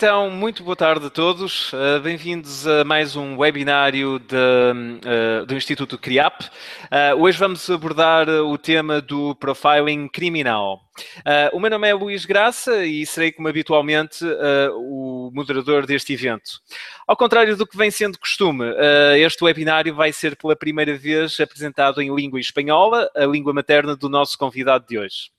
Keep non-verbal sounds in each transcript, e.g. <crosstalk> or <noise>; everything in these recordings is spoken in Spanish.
Então, muito boa tarde a todos. Uh, Bem-vindos a mais um webinário de, uh, do Instituto CRIAP. Uh, hoje vamos abordar o tema do profiling criminal. o meu nome é Luís Graça e serei, como habitualmente, o moderador deste evento. Ao contrário do que vem sendo costume, este webinário vai ser pela primeira vez apresentado em língua espanhola, a língua materna do nosso convidado de hoje.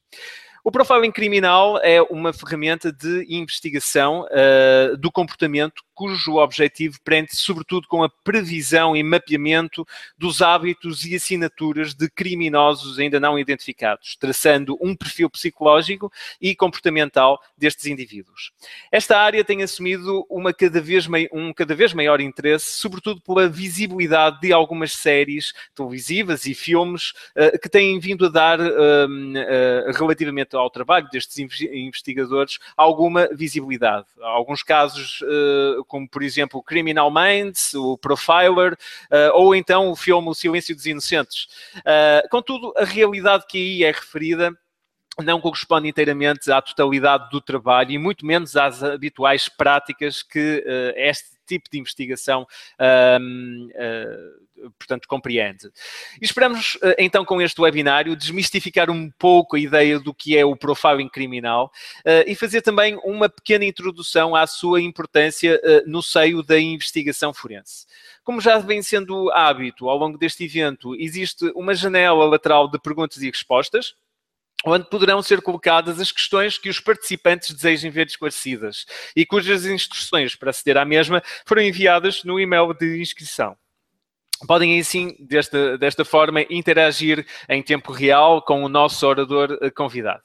O profiling criminal é uma ferramenta de investigação uh, do comportamento cujo objetivo prende sobretudo com a previsão e mapeamento dos hábitos e assinaturas de criminosos ainda não identificados, traçando um perfil psicológico e comportamental destes indivíduos. Esta área tem assumido uma cada vez um cada vez maior interesse, sobretudo pela visibilidade de algumas séries televisivas e filmes uh, que têm vindo a dar, uh, uh, relativamente ao trabalho destes investigadores, alguma visibilidade. Alguns casos como por exemplo Criminal Minds, o Profiler, uh, ou então o filme O Silêncio dos Inocentes. Uh, contudo, a realidade que aí é referida não corresponde inteiramente à totalidade do trabalho e muito menos às habituais práticas que uh, este tipo de investigação uh, portanto, compreende. E esperamos, eh, então, com este webinário, desmistificar um pouco a ideia do que é o profiling criminal uh, e fazer também uma pequena introdução à sua importância uh, no seio da investigação forense. Como já vem sendo hábito ao longo deste evento, existe uma janela lateral de perguntas e respostas, onde poderão ser colocadas as questões que os participantes desejem ver esclarecidas e cujas instruções para aceder à mesma foram enviadas no e-mail de inscrição podem assim, desta, desta forma, interagir em tempo real com o nosso orador eh, convidado.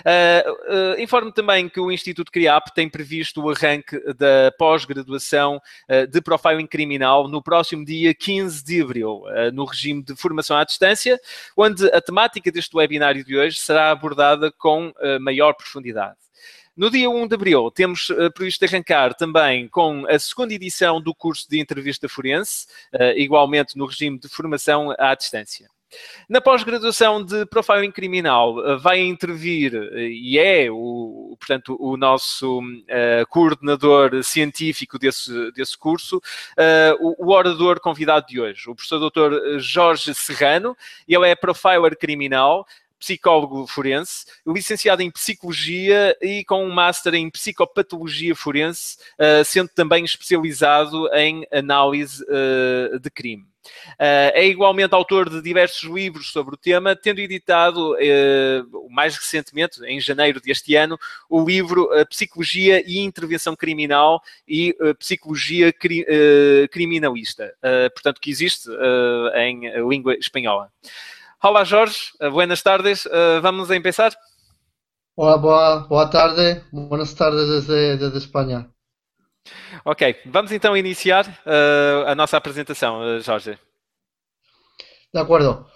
Uh, uh, informo também que o Instituto CRIAP tem previsto o arranque da pós-graduação uh, de profiling criminal no próximo dia 15 de abril, no regime de formação à distância, onde a temática deste webinário de hoje será abordada com maior profundidade. No dia 1 de abril, temos uh, previsto arrancar também com a segunda edição do curso de entrevista forense, uh, igualmente no regime de formação à distância. Na pós-graduação de Profiling Criminal eh, vai intervir e é o, portanto, o nosso uh, coordenador científico desse, desse curso, uh, o, o, orador convidado de hoje, o professor Dr. Jorge Serrano. Ele é profiler criminal, psicólogo forense, licenciado em psicologia e com um master em psicopatologia forense, uh, sendo também especializado em análise uh, de crime. Uh, é igualmente autor de diversos livros sobre o tema, tendo editado, mais recentemente, em janeiro deste ano, o livro Psicologia e Intervenção Criminal e Psicologia cri Criminalista, portanto, que existe em língua espanhola. Olá Jorge, eh, buenas tardes. Uh, vamos a empezar? Olá, boa, boa tarde. Buenas tardes desde, desde Espanha. Ok, vamos então iniciar uh, a nossa apresentação, uh, Jorge. De acuerdo.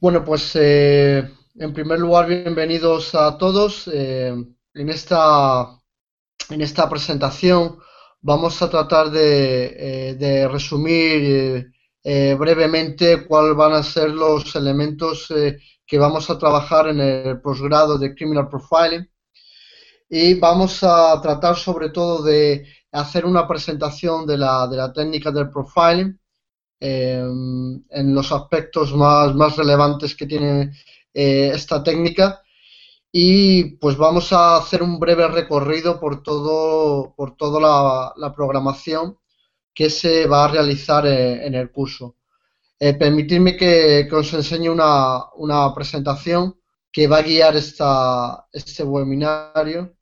Bueno, pues eh, en primer lugar, bienvenidos a todos. Eh, en, esta, en esta presentación vamos a tratar de, eh, de resumir eh, brevemente cuáles van a ser los elementos eh, que vamos a trabajar en el posgrado de Criminal Profiling. Y vamos a tratar sobre todo de hacer una presentación de la, de la técnica del profiling em, en los aspectos más, más relevantes que tiene eh, esta técnica y pues vamos a hacer un breve recorrido por todo por toda la programación que se va a realizar en el curso. Eh, permitidme que, os enseñe una, presentación que va a guiar esta, este webinario.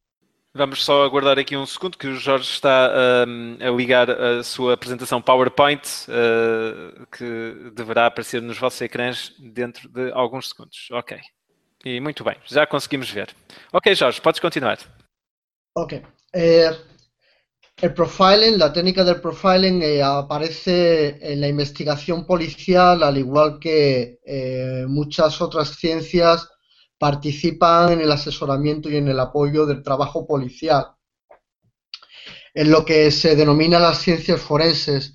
Vamos só aguardar aqui um segundo que o Jorge está um, a ligar a sua apresentação PowerPoint, uh, que deverá aparecer nos vossos ecrãs dentro de alguns segundos. Ok. E muito bem, já conseguimos ver. Ok, Jorge, podes continuar. Ok. Eh, El profiling, la técnica del profiling eh, aparece en la investigación policial, al igual que eh, muchas otras ciencias participan en el asesoramiento y en el apoyo del trabajo policial. En lo que se denomina las ciencias forenses,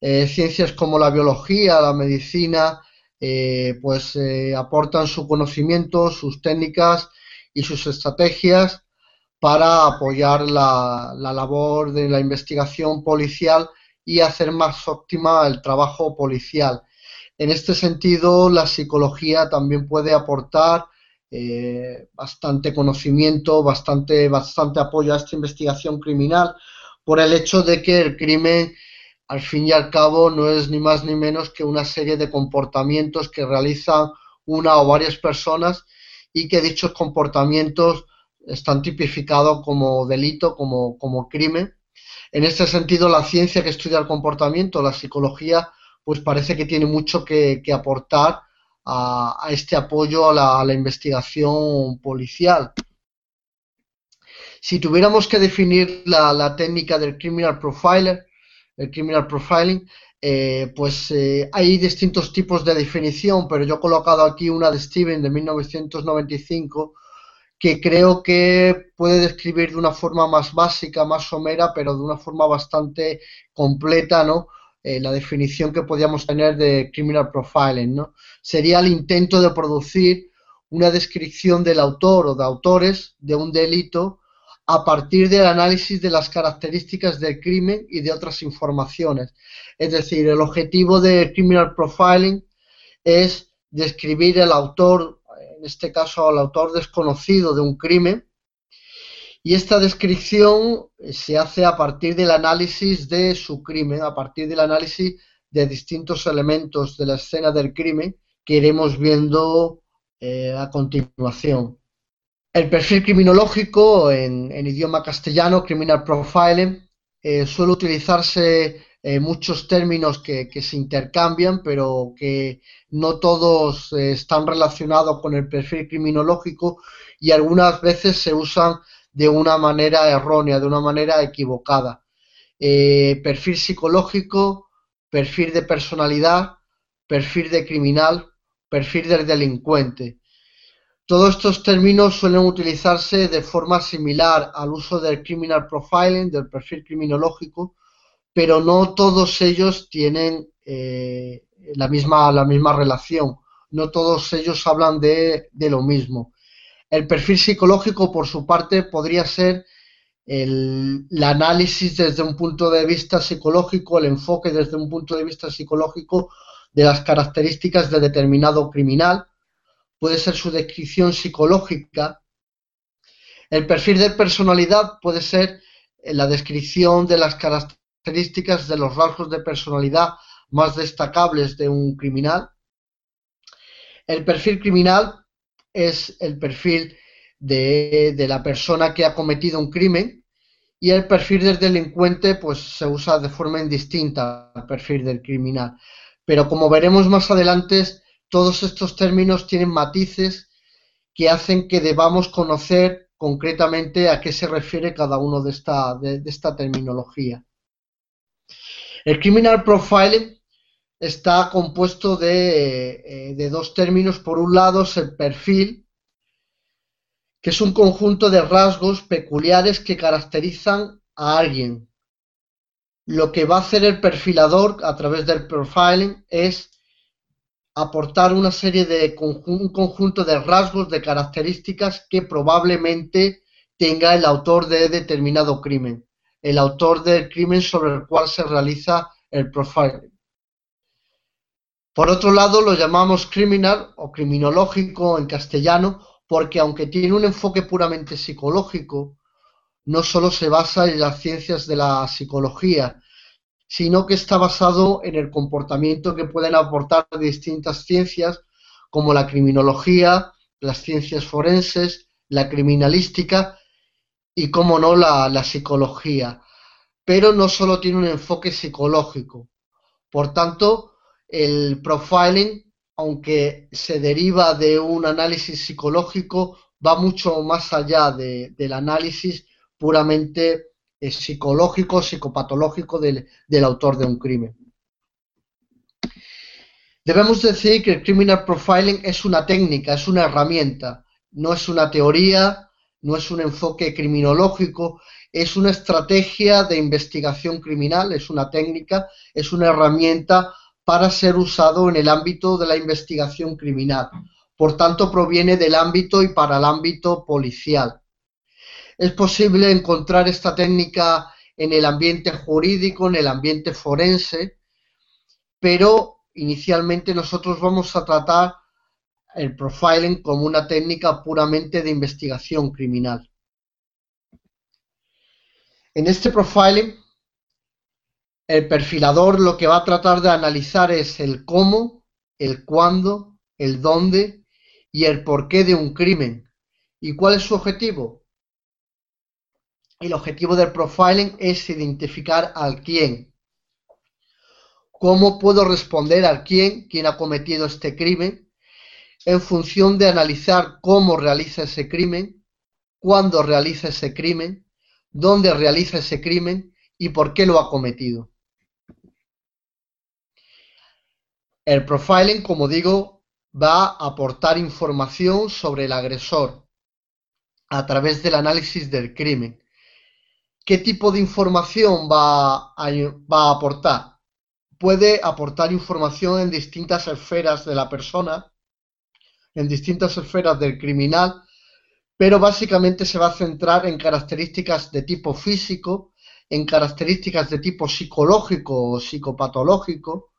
eh, ciencias como la biología, la medicina, pues aportan su conocimiento, sus técnicas y sus estrategias para apoyar la, la labor de la investigación policial y hacer más óptima el trabajo policial. En este sentido, la psicología también puede aportar eh, bastante conocimiento, bastante, bastante apoyo a esta investigación criminal, por el hecho de que el crimen, al fin y al cabo, no es ni más ni menos que una serie de comportamientos que realizan una o varias personas y que dichos comportamientos están tipificados como delito, como, como crimen. En este sentido, la ciencia que estudia el comportamiento, la psicología, pues parece que tiene mucho que, aportar a, este apoyo a la, investigación policial. Si tuviéramos que definir la, técnica del criminal profiler, el criminal profiling, eh, pues eh, hay distintos tipos de definición, pero yo he colocado aquí una de Steven de 1995 que creo que puede describir de una forma más básica, más somera, pero de una forma bastante completa, ¿no? Eh, la definición que podríamos tener de criminal profiling, ¿no? Sería el intento de producir una descripción del autor o de autores de un delito a partir del análisis de las características del crimen y de otras informaciones. Es decir, el objetivo de criminal profiling es describir el autor, en este caso al autor desconocido de un crimen, y esta descripción eh, se hace a partir del análisis de su crimen, a partir del análisis de distintos elementos de la escena del crimen que iremos viendo eh, a continuación. El perfil criminológico en, idioma castellano, criminal profiling, eh, suele utilizarse muchos términos que, se intercambian, pero que no todos están relacionados con el perfil criminológico y algunas veces se usan de una manera errónea, de una manera equivocada. Eh, perfil psicológico, perfil de personalidad, perfil de criminal, perfil del delincuente. Todos estos términos suelen utilizarse de forma similar al uso del criminal profiling, del perfil criminológico, pero no todos ellos tienen eh, la, misma, la misma relación, no todos ellos hablan de lo mismo. El perfil psicológico, por su parte, podría ser el, análisis desde un punto de vista psicológico, el enfoque desde un punto de vista psicológico de las características de determinado criminal. Puede ser su descripción psicológica. El perfil de personalidad puede ser eh, la descripción de las características de los rasgos de personalidad más destacables de un criminal. El perfil criminal es el perfil de, la persona que ha cometido un crimen y el perfil del delincuente pues se usa de forma indistinta al perfil del criminal. Pero como veremos más adelante, todos estos términos tienen matices que hacen que debamos conocer concretamente a qué se refiere cada uno de esta, de esta terminología. El criminal profiling está compuesto eh, de, dos términos. Por un lado es el perfil, que es un conjunto de rasgos peculiares que caracterizan a alguien. Lo que va a hacer el perfilador a través del profiling es aportar una serie de un conjunto de rasgos, de características que probablemente tenga el autor de determinado crimen, el autor del crimen sobre el cual se realiza el profiling. Por otro lado, lo llamamos criminal o criminológico en castellano porque aunque tiene un enfoque puramente psicológico, no solo se basa en las ciencias de la psicología, sino que está basado en el comportamiento que pueden aportar distintas ciencias como la criminología, las ciencias forenses, la criminalística y, como no, la, la psicología. Pero no solo tiene un enfoque psicológico. Por tanto, el profiling, aunque se deriva de un análisis psicológico, va mucho más allá del análisis puramente eh, psicológico, psicopatológico del, autor de un crimen. Debemos decir que el criminal profiling es una técnica, es una herramienta, no es una teoría, no es un enfoque criminológico, es una estrategia de investigación criminal, es una técnica, es una herramienta para ser usado en el ámbito de la investigación criminal. Por tanto, proviene del ámbito y para el ámbito policial. Es posible encontrar esta técnica en el ambiente jurídico, en el ambiente forense, pero inicialmente nosotros vamos a tratar el profiling como una técnica puramente de investigación criminal. En este profiling, el perfilador lo que va a tratar de analizar es el cómo, el cuándo, el dónde y el porqué de un crimen. ¿Y cuál es su objetivo? El objetivo del profiling es identificar al quién. ¿Cómo puedo responder al quién, quién ha cometido este crimen? En función de analizar cómo realiza ese crimen, cuándo realiza ese crimen, dónde realiza ese crimen y por qué lo ha cometido. El profiling, como digo, va a aportar información sobre el agresor a través del análisis del crimen. ¿Qué tipo de información va a, va a aportar? Puede aportar información en distintas esferas de la persona, en distintas esferas del criminal, pero básicamente se va a centrar en características de tipo físico, en características de tipo psicológico o psicopatológico,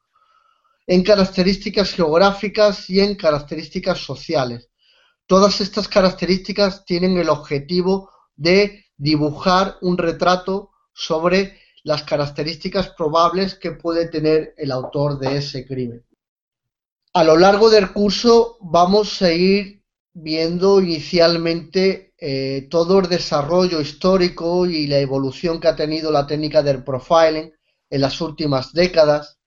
en características geográficas y en características sociales. Todas estas características tienen el objetivo de dibujar un retrato sobre las características probables que puede tener el autor de ese crimen. A lo largo del curso vamos a ir viendo inicialmente eh, todo el desarrollo histórico y la evolución que ha tenido la técnica del profiling en las últimas décadas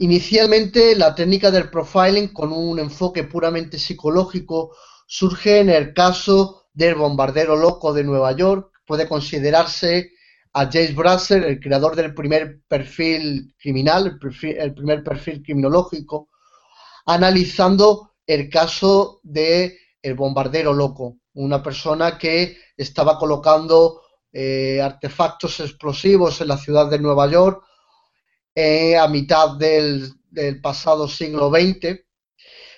Inicialmente, la técnica del profiling con un enfoque puramente psicológico surge en el caso del bombardero loco de Nueva York. Puede considerarse a James Brasser, el creador del primer perfil criminal, el, primer perfil criminológico, analizando el caso de el bombardero loco, una persona que estaba colocando eh, artefactos explosivos en la ciudad de Nueva York eh, a mitad del, pasado siglo XX.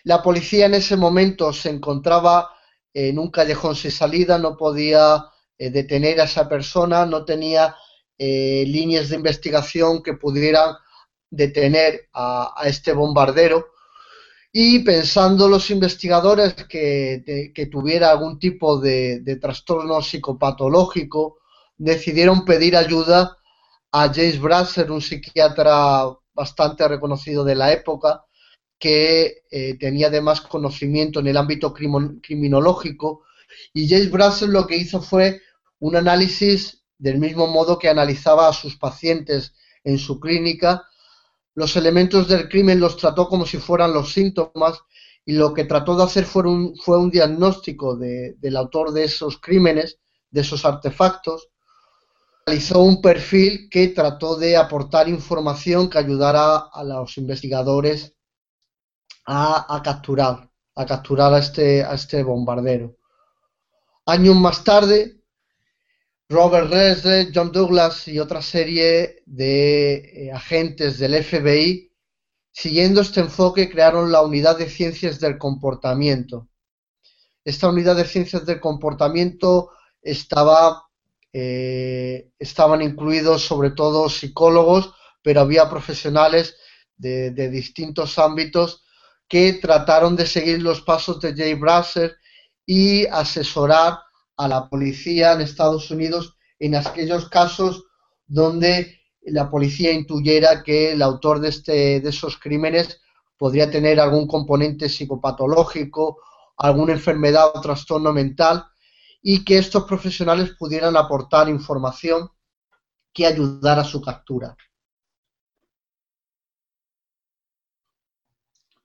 La policía en ese momento se encontraba en un callejón sin salida, no podía eh, detener a esa persona, no tenía líneas de investigación que pudieran detener a, este bombardero. Y pensando los investigadores que, tuviera algún tipo de, trastorno psicopatológico, decidieron pedir ayuda a James Brasser, un psiquiatra bastante reconocido de la época, que eh, tenía además conocimiento en el ámbito criminológico. Y James Brasser lo que hizo fue un análisis del mismo modo que analizaba a sus pacientes en su clínica. Los elementos del crimen los trató como si fueran los síntomas y lo que trató de hacer fue un, diagnóstico del autor de esos crímenes, de esos artefactos, realizó un perfil que trató de aportar información que ayudara a los investigadores a, capturar, a capturar a este, a este bombardero. Años más tarde, Robert Resler, John Douglas y otra serie de eh, agentes del FBI, siguiendo este enfoque, crearon la Unidad de Ciencias del Comportamiento. Esta Unidad de Ciencias del Comportamiento estaba eh, estaban incluidos sobre todo psicólogos, pero había profesionales de, distintos ámbitos que trataron de seguir los pasos de Jay Brasser y asesorar a la policía en Estados Unidos en aquellos casos donde la policía intuyera que el autor de, este, de esos crímenes podría tener algún componente psicopatológico, alguna enfermedad o trastorno mental y que estos profesionales pudieran aportar información que ayudara a su captura.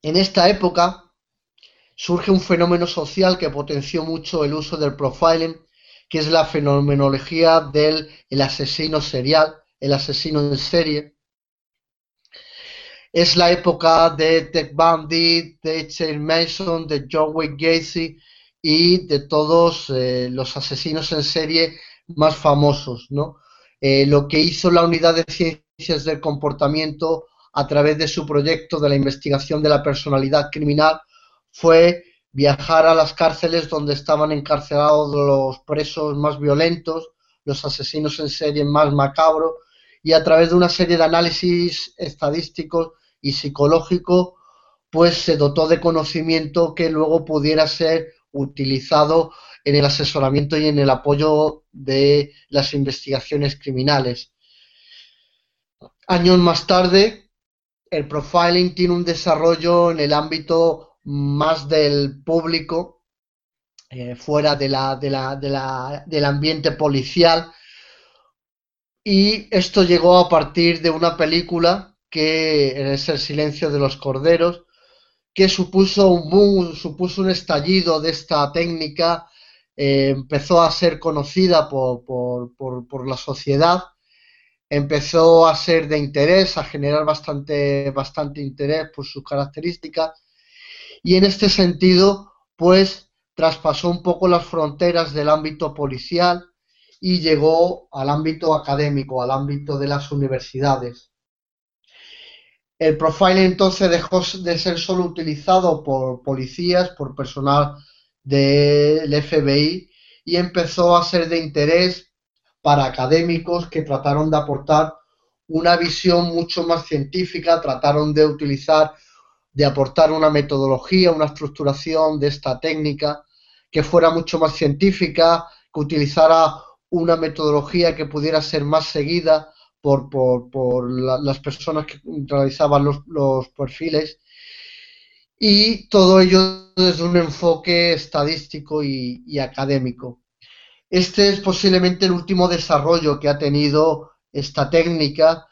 En esta época surge un fenómeno social que potenció mucho el uso del profiling, que es la fenomenología del el asesino serial, el asesino en serie. Es la época de Ted Bundy, de Charles Mason, de John Wayne Gacy, y de todos eh, los asesinos en serie más famosos, ¿no? Eh, lo que hizo la Unidad de Ciencias del Comportamiento a través de su proyecto de la investigación de la personalidad criminal fue viajar a las cárceles donde estaban encarcelados los presos más violentos, los asesinos en serie más macabros, y a través de una serie de análisis estadísticos y psicológicos, pues se dotó de conocimiento que luego pudiera ser utilizado en el asesoramiento y en el apoyo de las investigaciones criminales. Años más tarde, el profiling tiene un desarrollo en el ámbito más del público, eh, fuera del ambiente policial, y esto llegó a partir de una película que es El silencio de los corderos, que supuso un boom, supuso un estallido de esta técnica, eh, empezó a ser conocida por, por, la sociedad, empezó a ser de interés, a generar bastante, bastante interés por sus características, y en este sentido, pues traspasó un poco las fronteras del ámbito policial y llegó al ámbito académico, al ámbito de las universidades. El profiling entonces dejó de ser solo utilizado por policías, por personal del FBI y empezó a ser de interés para académicos que trataron de aportar una visión mucho más científica, trataron de utilizar, de aportar una metodología, una estructuración de esta técnica que fuera mucho más científica, que utilizara una metodología que pudiera ser más seguida, por, las personas que realizaban los, perfiles y todo ello desde un enfoque estadístico y, académico. Este es posiblemente el último desarrollo que ha tenido esta técnica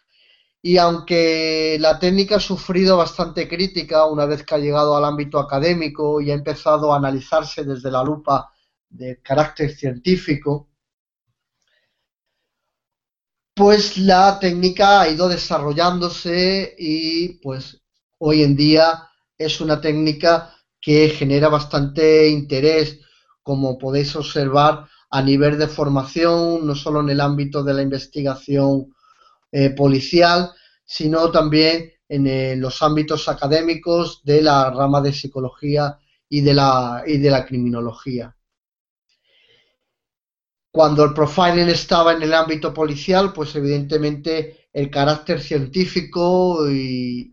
y aunque la técnica ha sufrido bastante crítica una vez que ha llegado al ámbito académico y ha empezado a analizarse desde la lupa de carácter científico, pues la técnica ha ido desarrollándose y pues hoy en día es una técnica que genera bastante interés, como podéis observar a nivel de formación, no solo en el ámbito de la investigación eh, policial, sino también en los ámbitos académicos de la rama de psicología y de la, y de la criminología. Cuando el profiling estaba en el ámbito policial, pues evidentemente el carácter científico y,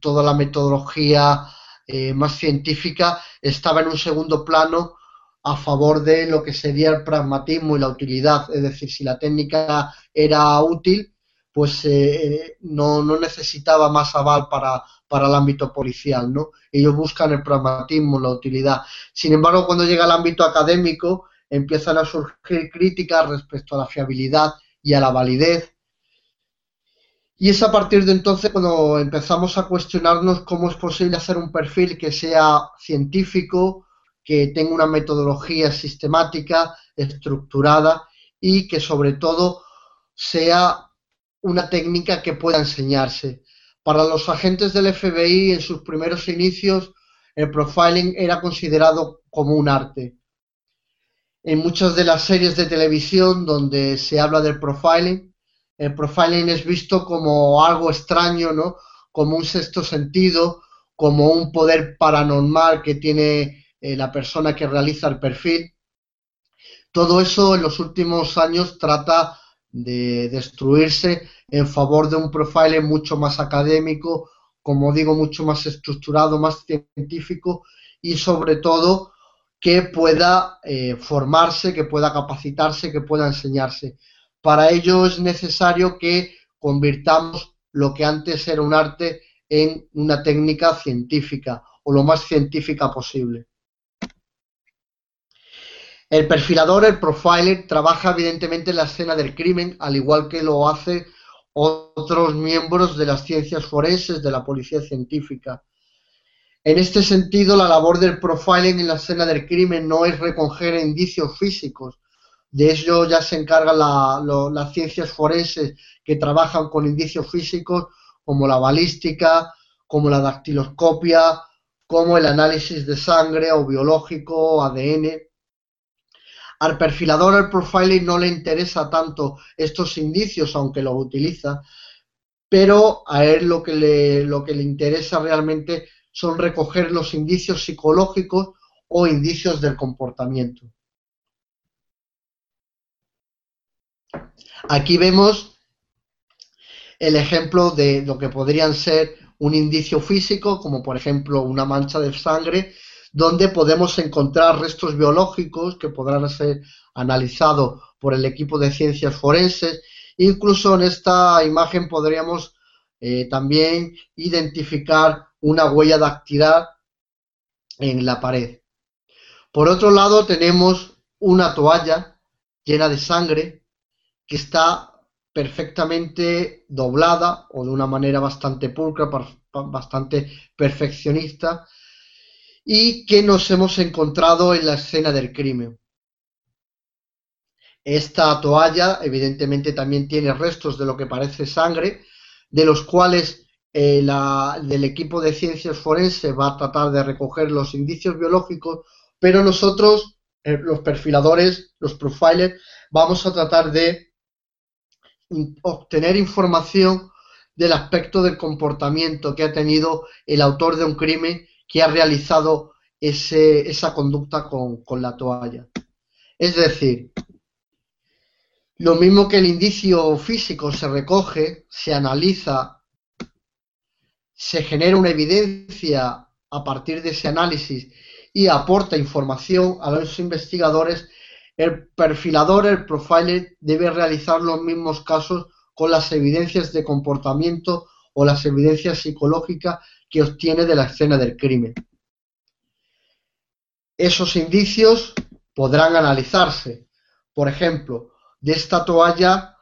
toda la metodología eh, más científica estaba en un segundo plano a favor de lo que sería el pragmatismo y la utilidad. Es decir, si la técnica era útil, pues eh, no, necesitaba más aval para, para el ámbito policial, ¿no? Ellos buscan el pragmatismo, la utilidad. Sin embargo, cuando llega al ámbito académico, empiezan a surgir críticas respecto a la fiabilidad y a la validez. Y es a partir de entonces cuando empezamos a cuestionarnos cómo es posible hacer un perfil que sea científico, que tenga una metodología sistemática, estructurada y que sobre todo sea una técnica que pueda enseñarse. Para los agentes del FBI en sus primeros inicios, el profiling era considerado como un arte en muchas de las series de televisión donde se habla del profiling, el profiling es visto como algo extraño, ¿no? Como un sexto sentido, como un poder paranormal que tiene eh, la persona que realiza el perfil. Todo eso en los últimos años trata de destruirse en favor de un profiling mucho más académico, como digo, mucho más estructurado, más científico y sobre todo que pueda eh, formarse, que pueda capacitarse, que pueda enseñarse. Para ello es necesario que convirtamos lo que antes era un arte en una técnica científica o lo más científica posible. El perfilador, el profiler, trabaja evidentemente en la escena del crimen, al igual que lo hace otros miembros de las ciencias forenses, de la policía científica. En este sentido, la labor del profiling en la escena del crimen no es recoger indicios físicos. De ello ya se encargan las ciencias forenses que trabajan con indicios físicos como la balística, como la dactiloscopia, como el análisis de sangre o biológico, ADN. Al perfilador el profiling no le interesa tanto estos indicios, aunque los utiliza, pero a él lo que le, lo que le interesa realmente son recoger los indicios psicológicos o indicios del comportamiento. Aquí vemos el ejemplo de lo que podrían ser un indicio físico, como por ejemplo una mancha de sangre, donde podemos encontrar restos biológicos que podrán ser analizados por el equipo de ciencias forenses. Incluso en esta imagen podríamos eh, también identificar una huella dactilar en la pared. Por otro lado tenemos una toalla llena de sangre que está perfectamente doblada o de una manera bastante pulcra, bastante perfeccionista y que nos hemos encontrado en la escena del crimen. Esta toalla evidentemente también tiene restos de lo que parece sangre, de los cuales eh, la, del equipo de ciencias forenses va a tratar de recoger los indicios biológicos, pero nosotros, eh, los perfiladores, los profilers, vamos a tratar de obtener información del aspecto del comportamiento que ha tenido el autor de un crimen que ha realizado ese, esa conducta con, con la toalla. Es decir, lo mismo que el indicio físico se recoge, se analiza, se genera una evidencia a partir de ese análisis y aporta información a los investigadores, el perfilador, el profiler, debe realizar los mismos casos con las evidencias de comportamiento o las evidencias psicológicas que obtiene de la escena del crimen. Esos indicios podrán analizarse. Por ejemplo, de esta toalla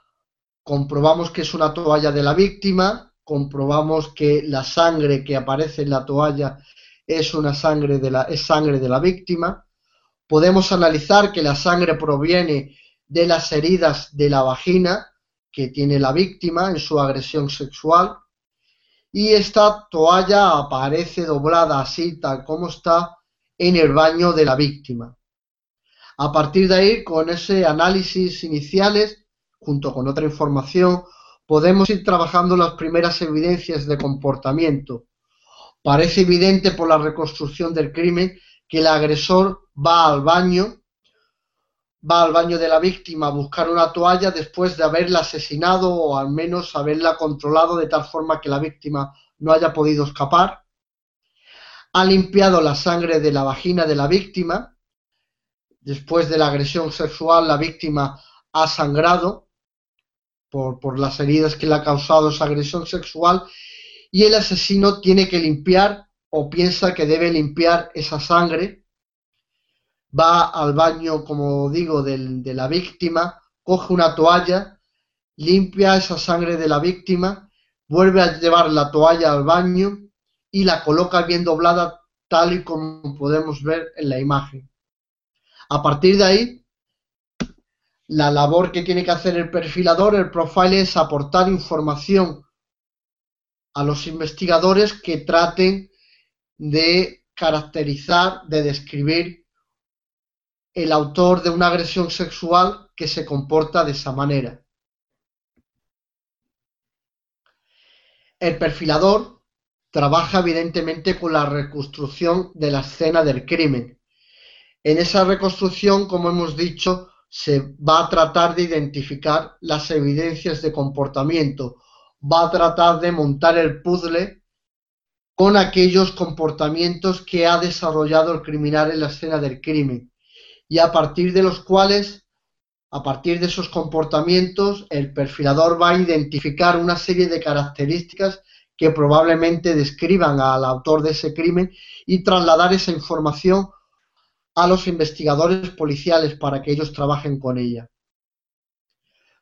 comprobamos que es una toalla de la víctima, comprobamos que la sangre que aparece en la toalla es una sangre de la, es sangre de la víctima, podemos analizar que la sangre proviene de las heridas de la vagina que tiene la víctima en su agresión sexual y esta toalla aparece doblada así tal como está en el baño de la víctima. A partir de ahí, con ese análisis iniciales, junto con otra información, podemos ir trabajando las primeras evidencias de comportamiento. Parece evidente por la reconstrucción del crimen que el agresor va al baño, va al baño de la víctima a buscar una toalla después de haberla asesinado o al menos haberla controlado de tal forma que la víctima no haya podido escapar. Ha limpiado la sangre de la vagina de la víctima. Después de la agresión sexual, la víctima ha sangrado por, por las heridas que le ha causado esa agresión sexual y el asesino tiene que limpiar o piensa que debe limpiar esa sangre, va al baño, como digo, de la víctima, coge una toalla, limpia esa sangre de la víctima, vuelve a llevar la toalla al baño y la coloca bien doblada tal y como podemos ver en la imagen. A partir de ahí, la labor que tiene que hacer el perfilador, el profile, es aportar información a los investigadores que traten de caracterizar, de describir el autor de una agresión sexual que se comporta de esa manera. El perfilador trabaja evidentemente con la reconstrucción de la escena del crimen. En esa reconstrucción, como hemos dicho, se va a tratar de identificar las evidencias de comportamiento, va a tratar de montar el puzzle con aquellos comportamientos que ha desarrollado el criminal en la escena del crimen y a partir de los cuales, a partir de esos comportamientos, el perfilador va a identificar una serie de características que probablemente describan al autor de ese crimen y trasladar esa información a los investigadores policiales para que ellos trabajen con ella.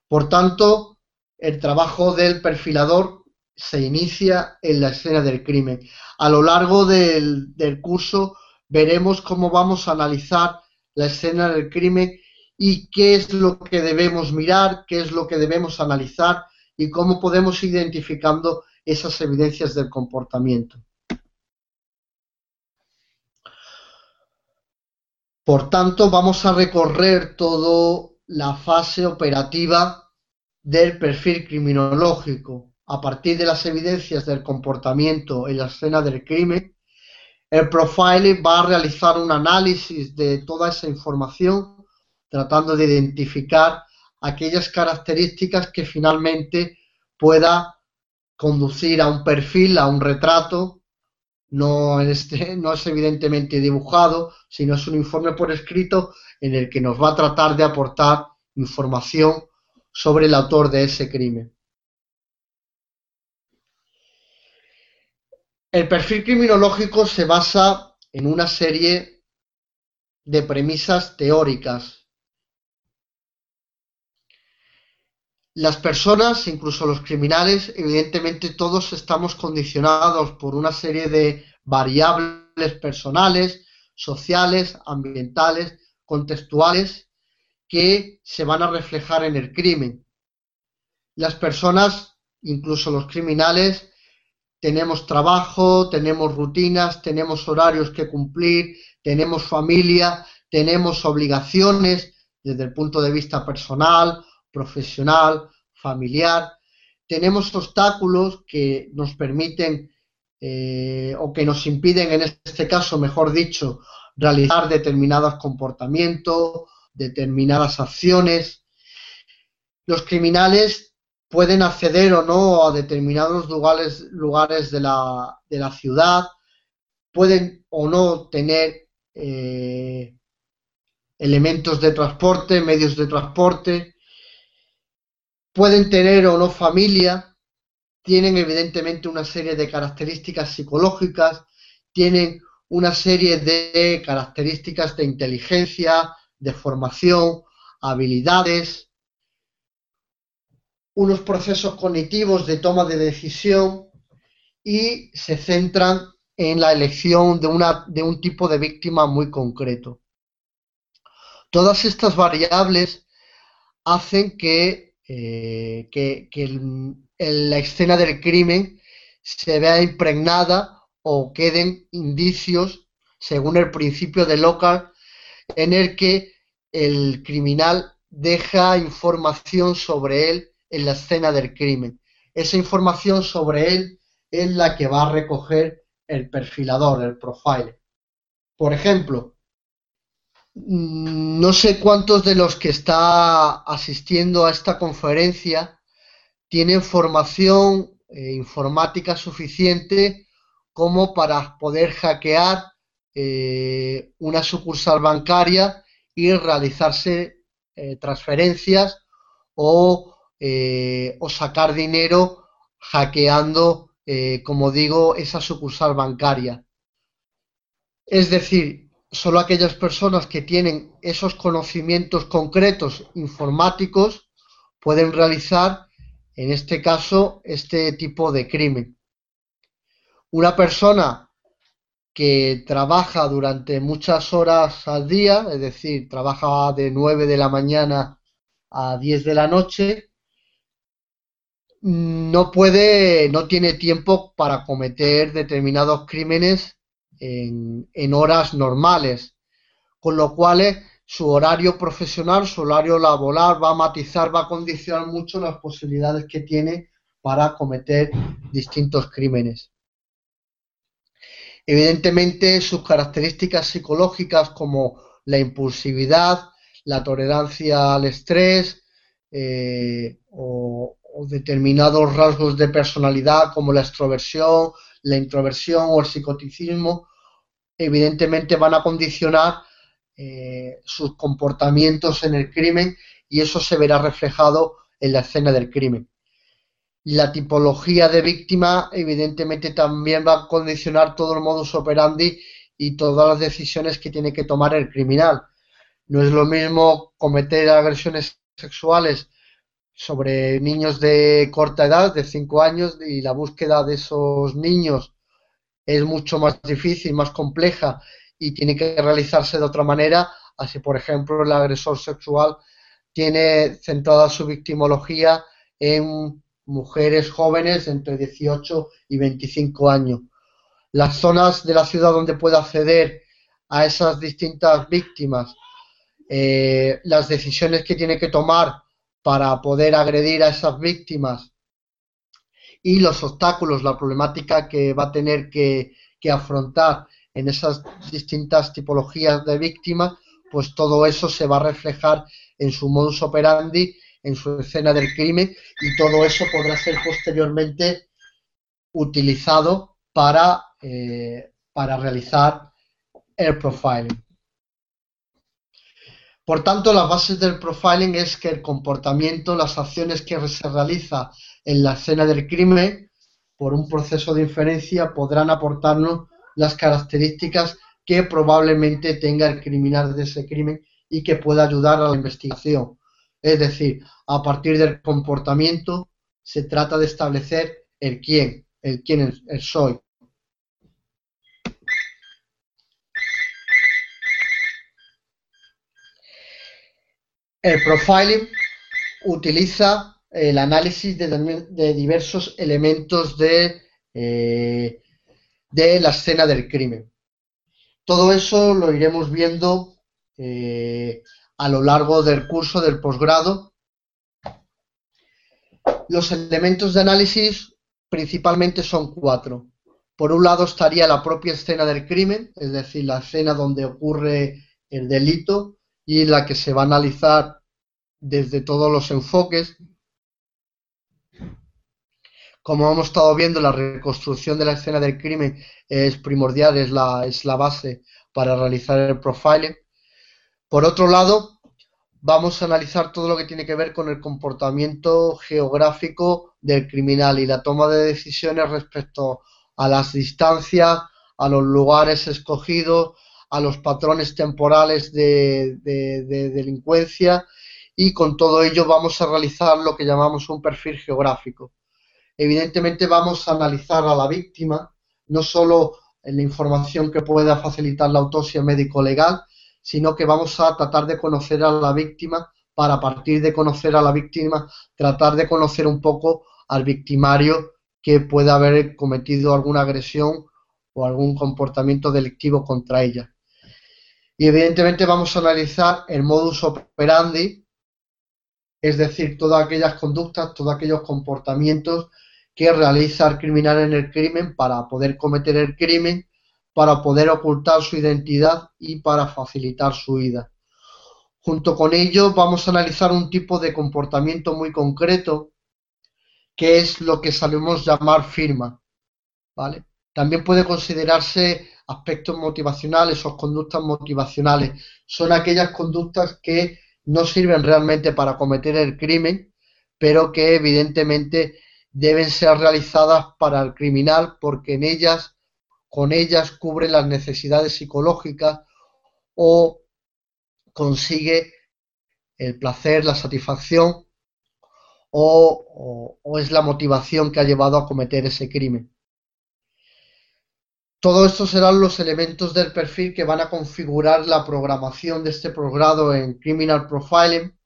Por tanto, el trabajo del perfilador se inicia en la escena del crimen. A lo largo del, curso veremos cómo vamos a analizar la escena del crimen y qué es lo que debemos mirar, qué es lo que debemos analizar y cómo podemos ir identificando esas evidencias del comportamiento. Por tanto, vamos a recorrer toda la fase operativa del perfil criminológico, a partir de las evidencias del comportamiento en la escena del crimen, El profiling va a realizar un análisis de toda esa información, tratando de identificar aquellas características que finalmente pueda conducir a un perfil, a un retrato. No es <laughs> evidentemente dibujado, sino es un informe por escrito en el que nos va a tratar de aportar información sobre el autor de ese crimen. El perfil criminológico se basa en una serie de premisas teóricas. Las personas, incluso los criminales, evidentemente todos estamos condicionados por una serie de variables personales, sociales, ambientales, contextuales, que se van a reflejar en el crimen. Las personas, incluso los criminales, tenemos trabajo, tenemos rutinas, tenemos horarios que cumplir, tenemos familia, tenemos obligaciones desde el punto de vista personal, profesional, familiar. Tenemos obstáculos que nos permiten eh, o que nos impiden, en este caso, mejor dicho, realizar determinados comportamientos, determinadas acciones. Los criminales pueden acceder o no a determinados lugares, lugares de, la, de la ciudad, pueden o no tener eh, elementos de transporte, medios de transporte, pueden tener o no familia, tienen evidentemente una serie de características psicológicas, tienen una serie de características de inteligencia, de formación, habilidades, unos procesos cognitivos de toma de decisión y se centran en la elección de, una, de un tipo de víctima muy concreto. Todas estas variables hacen que, eh, que, la escena del crimen se vea impregnada o queden indicios, según el principio de Locke, en el que el criminal deja información sobre él en la escena del crimen. Esa información sobre él es la que va a recoger el perfilador, el profiler. Por ejemplo, mm, no sé cuántos de los que está asistiendo a esta conferencia tienen formación eh, informática suficiente como para poder hackear eh, una sucursal bancaria y realizarse eh, transferencias o eh, o sacar dinero hackeando, eh, como digo, esa sucursal bancaria. Es decir, solo aquellas personas que tienen esos conocimientos concretos informáticos pueden realizar, en este caso, este tipo de crimen. Una persona que trabaja durante muchas horas al día, es decir, trabaja de 9 de la mañana a 10 de la noche, no puede, no tiene tiempo para cometer determinados crímenes en, horas normales, con lo cual su horario profesional, su horario laboral va a matizar, va a condicionar mucho las posibilidades que tiene para cometer distintos crímenes. Evidentemente, sus características psicológicas como la impulsividad, la tolerancia al estrés eh, o, o determinados rasgos de personalidad como la extroversión, la introversión o el psicoticismo, evidentemente van a condicionar eh, sus comportamientos en el crimen y eso se verá reflejado en la escena del crimen. La tipología de víctima evidentemente también va a condicionar todo el modus operandi y todas las decisiones que tiene que tomar el criminal. No es lo mismo cometer agresiones sexuales sobre niños de corta edad, de 5 años, y la búsqueda de esos niños es mucho más difícil, más compleja y tiene que realizarse de otra manera. Así, por ejemplo, el agresor sexual tiene centrada su victimología en mujeres jóvenes entre 18 y 25 años. Las zonas de la ciudad donde puede acceder a esas distintas víctimas, eh, las decisiones que tiene que tomar para poder agredir a esas víctimas y los obstáculos, la problemática que va a tener que, afrontar en esas distintas tipologías de víctimas, pues todo eso se va a reflejar en su modus operandi, en su escena del crimen y todo eso podrá ser posteriormente utilizado para, eh, para realizar el profiling. Por tanto, las bases del profiling es que el comportamiento, las acciones que se realiza en la escena del crimen, por un proceso de inferencia, podrán aportarnos las características que probablemente tenga el criminal de ese crimen y que pueda ayudar a la investigación. Es decir, a partir del comportamiento se trata de establecer el quién, el quién, el, soy. El profiling utiliza el análisis de, diversos elementos de, eh, de, la escena del crimen. Todo eso lo iremos viendo eh, a lo largo del curso del posgrado. Los elementos de análisis principalmente son cuatro. Por un lado estaría la propia escena del crimen, es decir, la escena donde ocurre el delito y la que se va a analizar desde todos los enfoques. Como hemos estado viendo, la reconstrucción de la escena del crimen es primordial, es la, es la base para realizar el profiling. Por otro lado, vamos a analizar todo lo que tiene que ver con el comportamiento geográfico del criminal y la toma de decisiones respecto a las distancias, a los lugares escogidos, a los patrones temporales de, delincuencia y con todo ello vamos a realizar lo que llamamos un perfil geográfico. Evidentemente vamos a analizar a la víctima, no solo en la información que pueda facilitar la autopsia médico-legal, sino que vamos a tratar de conocer a la víctima para a partir de conocer a la víctima tratar de conocer un poco al victimario que pueda haber cometido alguna agresión o algún comportamiento delictivo contra ella. Y evidentemente vamos a analizar el modus operandi, es decir, todas aquellas conductas, todos aquellos comportamientos que realiza el criminal en el crimen para poder cometer el crimen para poder ocultar su identidad y para facilitar su huida. Junto con ello vamos a analizar un tipo de comportamiento muy concreto que es lo que sabemos llamar firma. ¿vale? También puede considerarse aspectos motivacionales o conductas motivacionales. Son aquellas conductas que no sirven realmente para cometer el crimen, pero que evidentemente deben ser realizadas para el criminal porque en ellas con ellas cubre las necesidades psicológicas o consigue el placer, la satisfacción o, es la motivación que ha llevado a cometer ese crimen. Todo esto serán los elementos del perfil que van a configurar la programación de este programa en Criminal Profiling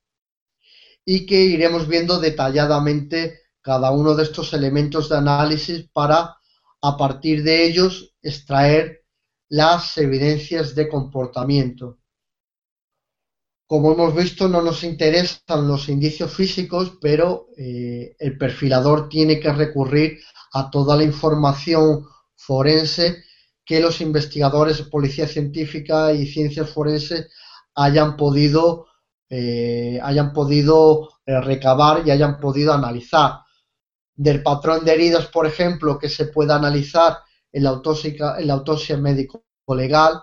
y que iremos viendo detalladamente cada uno de estos elementos de análisis para a partir de ellos extraer las evidencias de comportamiento. Como hemos visto, no nos interesan los indicios físicos, pero eh, el perfilador tiene que recurrir a toda la información forense que los investigadores, policía científica y ciencias forenses hayan podido, eh, hayan podido eh, recabar y hayan podido analizar. Del patrón de heridas, por ejemplo, que se pueda analizar en la autopsia, en la autopsia médico-legal,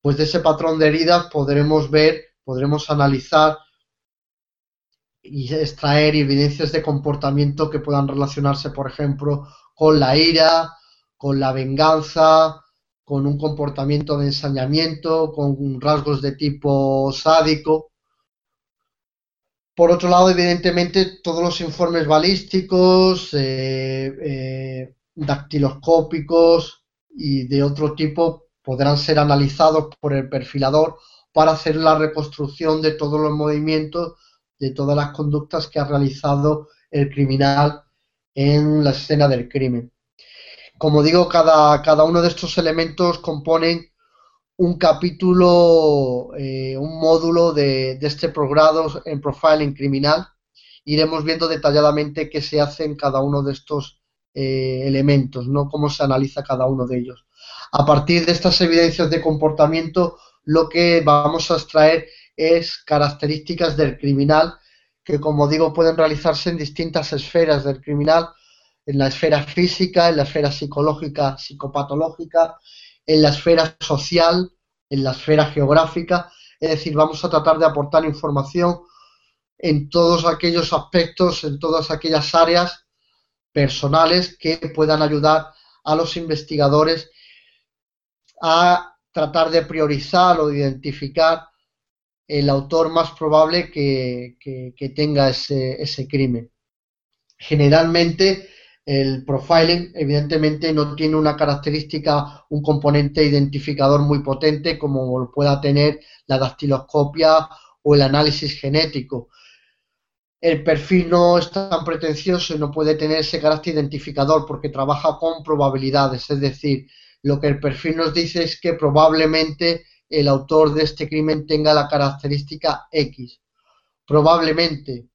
pues de ese patrón de heridas podremos ver, podremos analizar y extraer evidencias de comportamiento que puedan relacionarse, por ejemplo, con la ira, con la venganza, con un comportamiento de ensañamiento, con rasgos de tipo sádico. Por otro lado, evidentemente, todos los informes balísticos, eh, eh, dactiloscópicos y de otro tipo podrán ser analizados por el perfilador para hacer la reconstrucción de todos los movimientos, de todas las conductas que ha realizado el criminal en la escena del crimen. Como digo, cada, cada uno de estos elementos componen un capítulo, eh, un módulo de, este programa en profiling criminal. Iremos viendo detalladamente qué se hace en cada uno de estos eh, elementos, ¿no? cómo se analiza cada uno de ellos. A partir de estas evidencias de comportamiento, lo que vamos a extraer es características del criminal que, como digo, pueden realizarse en distintas esferas del criminal, en la esfera física, en la esfera psicológica, psicopatológica, en la esfera social, en la esfera geográfica. Es decir, vamos a tratar de aportar información en todos aquellos aspectos, en todas aquellas áreas personales que puedan ayudar a los investigadores a tratar de priorizar o de identificar el autor más probable que, tenga ese, crimen. Generalmente el profiling evidentemente no tiene una característica, un componente identificador muy potente como lo pueda tener la dactiloscopia o el análisis genético. El perfil no es tan pretencioso y no puede tener ese carácter identificador porque trabaja con probabilidades, es decir, lo que el perfil nos dice es que probablemente el autor de este crimen tenga la característica X. Probablemente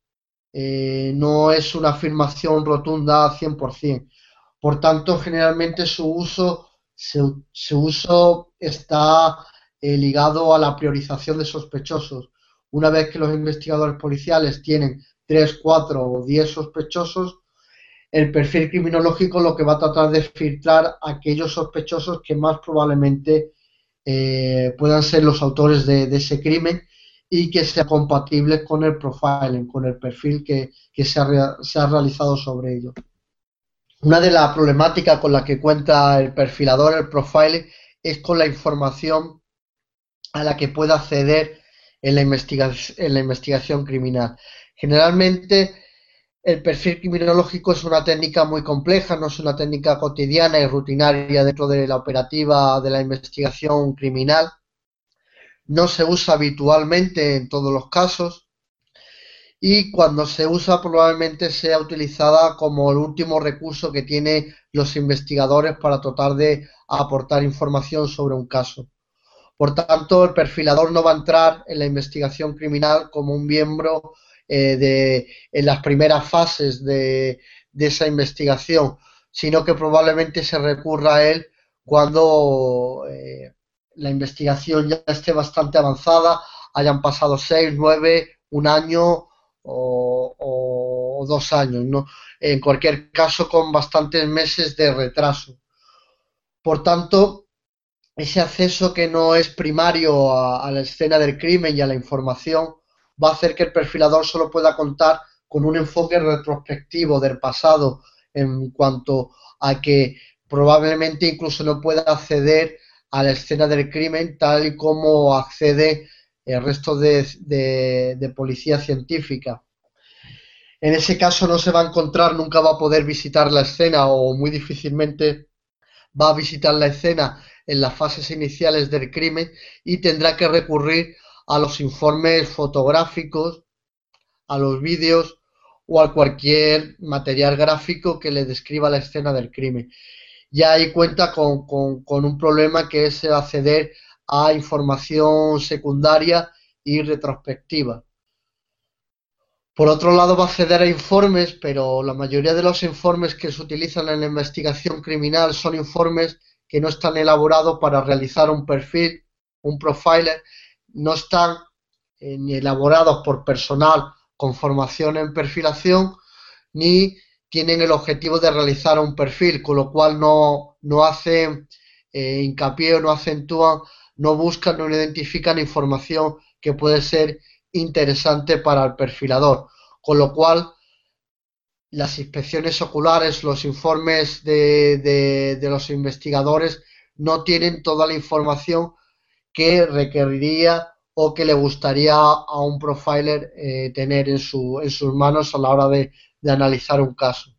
eh, no es una afirmación rotunda 100%. Por tanto, generalmente su uso, su, uso está eh, ligado a la priorización de sospechosos. Una vez que los investigadores policiales tienen 3, 4 o 10 sospechosos, el perfil criminológico lo que va a tratar de filtrar aquellos sospechosos que más probablemente eh, puedan ser los autores de, ese crimen y que sea compatibles con el profiling, con el perfil que, se, ha, se, ha, realizado sobre ello. Una de las problemáticas con las que cuenta el perfilador, el profiling, es con la información a la que pueda acceder en la, en la investigación criminal. Generalmente el perfil criminológico es una técnica muy compleja, no es una técnica cotidiana y rutinaria dentro de la operativa de la investigación criminal. No se usa habitualmente en todos los casos y cuando se usa probablemente sea utilizada como el último recurso que tienen los investigadores para tratar de aportar información sobre un caso. Por tanto, el perfilador no va a entrar en la investigación criminal como un miembro eh, de, en las primeras fases de, esa investigación, sino que probablemente se recurra a él cuando eh, la investigación ya esté bastante avanzada, hayan pasado seis, nueve, un año o, dos años, ¿no? En cualquier caso, con bastantes meses de retraso. Por tanto, ese acceso que no es primario a la escena del crimen y a la información, va a hacer que el perfilador solo pueda contar con un enfoque retrospectivo del pasado en cuanto a que probablemente incluso no pueda acceder a la escena del crimen tal y como accede el resto de, policía científica. En ese caso no se va a encontrar, nunca va a poder visitar la escena o muy difícilmente va a visitar la escena en las fases iniciales del crimen y tendrá que recurrir a los informes fotográficos, a los vídeos o a cualquier material gráfico que le describa la escena del crimen. Ya ahí cuenta con, un problema que es acceder a información secundaria y retrospectiva. Por otro lado, va a acceder a informes, pero la mayoría de los informes que se utilizan en la investigación criminal son informes que no están elaborados para realizar un perfil, un profiler, no están eh, ni elaborados por personal con formación en perfilación, ni tienen el objetivo de realizar un perfil, con lo cual no, hacen eh, hincapié o no acentúan, no buscan, no identifican información que puede ser interesante para el perfilador. Con lo cual, las inspecciones oculares, los informes de los investigadores no tienen toda la información que requeriría o que le gustaría a un profiler eh, tener en, su, en, sus manos a la hora de, analizar un caso.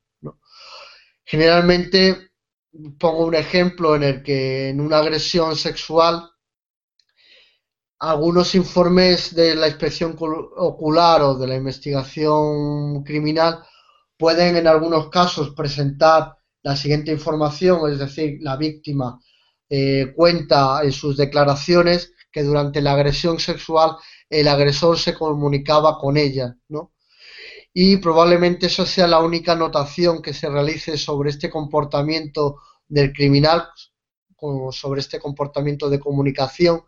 Generalmente, pongo un ejemplo en el que en una agresión sexual, algunos informes de la inspección ocular o de la investigación criminal pueden en algunos casos presentar la siguiente información, es decir, la víctima eh, cuenta en sus declaraciones que durante la agresión sexual el agresor se comunicaba con ella, ¿no? Y probablemente esa sea la única anotación que se realice sobre este comportamiento del criminal sobre este comportamiento de comunicación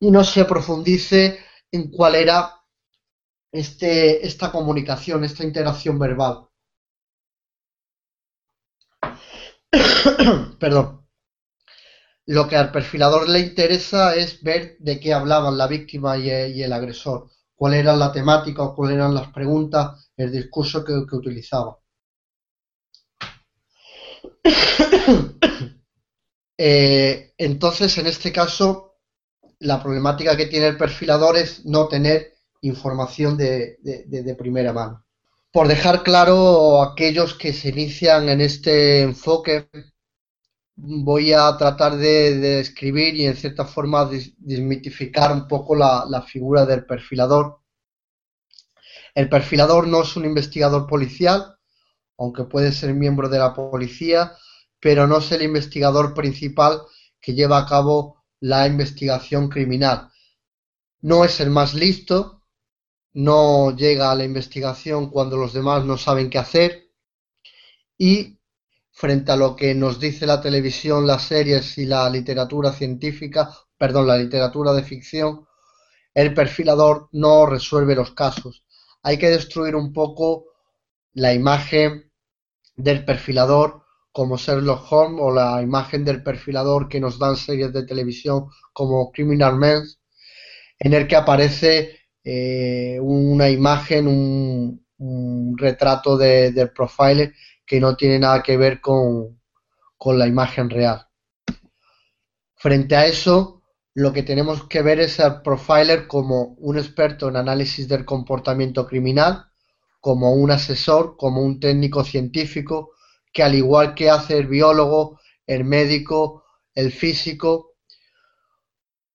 y no se profundice en cuál era este, esta comunicación, esta interacción verbal. <coughs> Perdón. Lo que al perfilador le interesa es ver de qué hablaban la víctima y el, agresor, cuál era la temática o cuáles eran las preguntas, el discurso que, utilizaba. <coughs> Eh, entonces, en este caso, la problemática que tiene el perfilador es no tener información de, de primera mano. Por dejar claro aquellos que se inician en este enfoque voy a tratar de, describir y en cierta forma desmitificar un poco la, la, figura del perfilador. El perfilador no es un investigador policial, aunque puede ser miembro de la policía, pero no es el investigador principal que lleva a cabo la investigación criminal. No es el más listo, no llega a la investigación cuando los demás no saben qué hacer y frente a lo que nos dice la televisión, las series y la literatura científica, perdón, la literatura de ficción, el perfilador no resuelve los casos. Hay que destruir un poco la imagen del perfilador como Sherlock Holmes o la imagen del perfilador que nos dan series de televisión como Criminal Minds, en el que aparece eh, una imagen, un, retrato del profiler que no tiene nada que ver con, la imagen real. Frente a eso, lo que tenemos que ver es al profiler como un experto en análisis del comportamiento criminal, como un asesor, como un técnico científico, que al igual que hace el biólogo, el médico, el físico,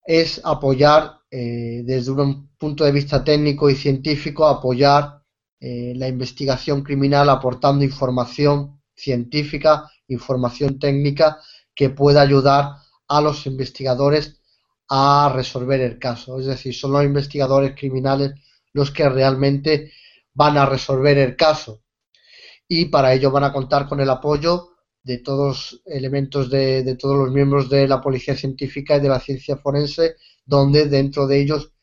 es apoyar eh, desde un punto de vista técnico y científico, apoyar eh, la investigación criminal aportando información científica, información técnica que pueda ayudar a los investigadores a resolver el caso. Es decir, son los investigadores criminales los que realmente van a resolver el caso. Y para ello van a contar con el apoyo de todos los elementos de, todos los miembros de la policía científica y de la ciencia forense, donde dentro de ellos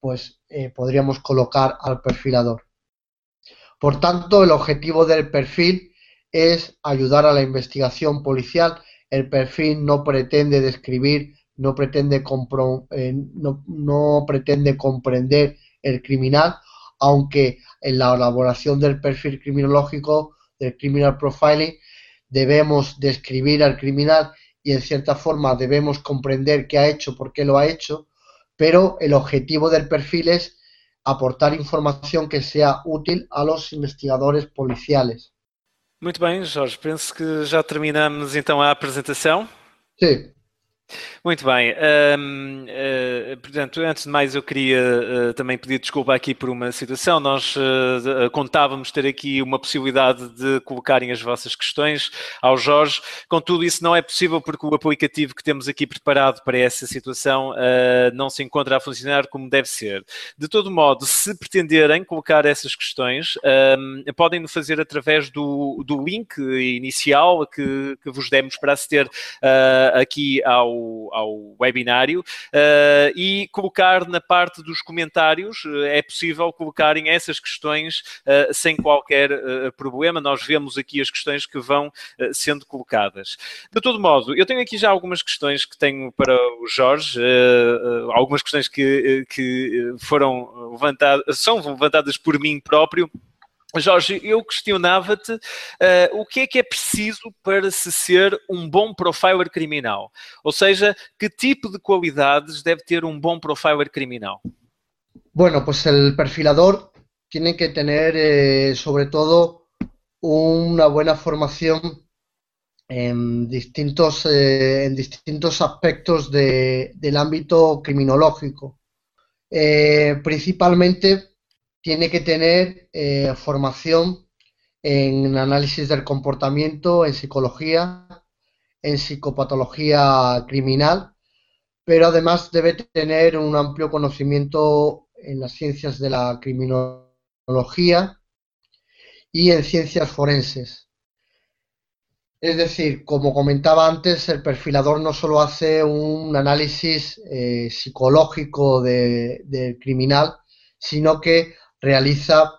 pues eh, podríamos colocar al perfilador. Por tanto, el objetivo del perfil es ayudar a la investigación policial. El perfil no pretende describir, no pretende, eh, no, pretende comprender el criminal, aunque en la elaboración del perfil criminológico, del criminal profiling, debemos describir al criminal y en cierta forma debemos comprender qué ha hecho, por qué lo ha hecho, pero el objetivo del perfil es aportar informação que seja útil a los investigadores policiais. Muito bem, Jorge. Penso que já terminamos então a apresentação. Sim. Muito bem. Um, uh, eh, portanto, antes de mais, eu queria uh, também pedir desculpa aqui por uma situação. Nós uh, contávamos ter aqui uma possibilidade de colocarem as vossas questões ao Jorge. Contudo, isso não é possível porque o aplicativo que temos aqui preparado para essa situação não se encontra a funcionar como deve ser. De todo modo, se pretenderem colocar essas questões, um, podem no fazer através do, do link inicial que, que vos demos para aceder aqui ao ao, webinário uh, e colocar na parte dos comentários, eh, é possível colocarem essas questões uh, sem qualquer uh, problema. Nós vemos aqui as questões que vão sendo colocadas. De todo modo, eu tenho aqui já algumas questões que tenho para o Jorge, algumas questões que, que foram levantadas, são levantadas por mim próprio. Jorge, eu questionava-te uh, o que é que é preciso para se ser um bom profiler criminal? Ou seja, que tipo de qualidades deve ter um bom profiler criminal? Bueno, pues el perfilador tiene que tener eh, sobre todo una buena formación en distintos, eh, en distintos aspectos de, del ámbito criminológico. Eh, principalmente tiene que tener eh, formación en análisis del comportamiento, en psicología, en psicopatología criminal, pero además debe tener un amplio conocimiento en las ciencias de la criminología y en ciencias forenses. Es decir, como comentaba antes, el perfilador no solo hace un análisis eh, psicológico del criminal, sino que realiza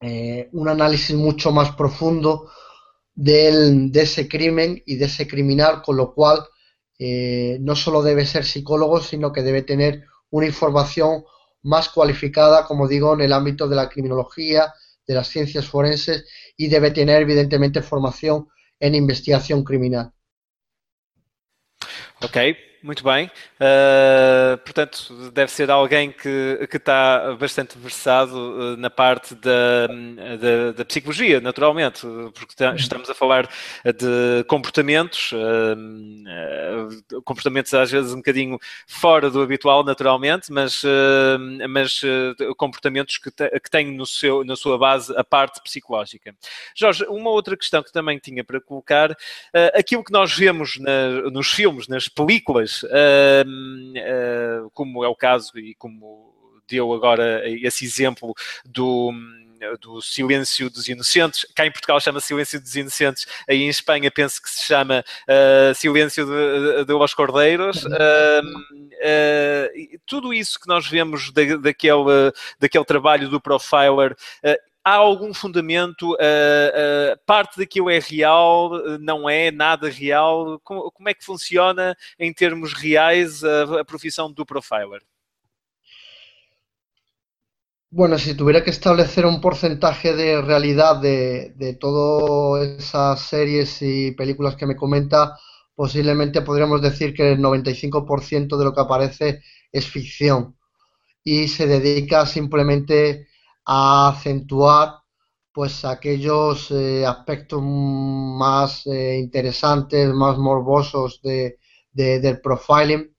eh, un análisis mucho más profundo de ese crimen y de ese criminal, con lo cual eh, no solo debe ser psicólogo, sino que debe tener una información más cualificada, como digo, en el ámbito de la criminología, de las ciencias forenses y debe tener evidentemente formación en investigación criminal. Muito bem. Uh, portanto, deve ser alguém que, que está bastante versado uh, na parte da, da, da, psicologia, naturalmente, porque uhum. estamos a falar de comportamentos, uh, comportamentos às vezes um bocadinho fora do habitual, naturalmente, mas, mas comportamentos que, te, que têm no seu, na sua base a parte psicológica. Jorge, uma outra questão que também tinha para colocar, aquilo que nós vemos na, nos filmes, nas películas, uh, como é o caso e como deu agora esse exemplo do do Silêncio dos Inocentes. Cá em Portugal chama Silêncio dos Inocentes, aí em Espanha penso que se chama uh, Silêncio de, de, los Cordeiros. Uh, uh, tudo isso que nós vemos da, daquele, daquele trabalho do Profiler há algum fundamento? Uh, uh, parte daquilo é real? Não é nada real? Como, como é que funciona em termos reais a, a profissão do profiler? Bueno, si tuviera que establecer un porcentaje de realidad de, de todas esas series y películas que me comenta, posiblemente podríamos decir que el 95% de lo que aparece es ficción y se dedica simplemente a acentuar pues aquellos eh, aspectos más eh, interesantes, más morbosos de, del profiling,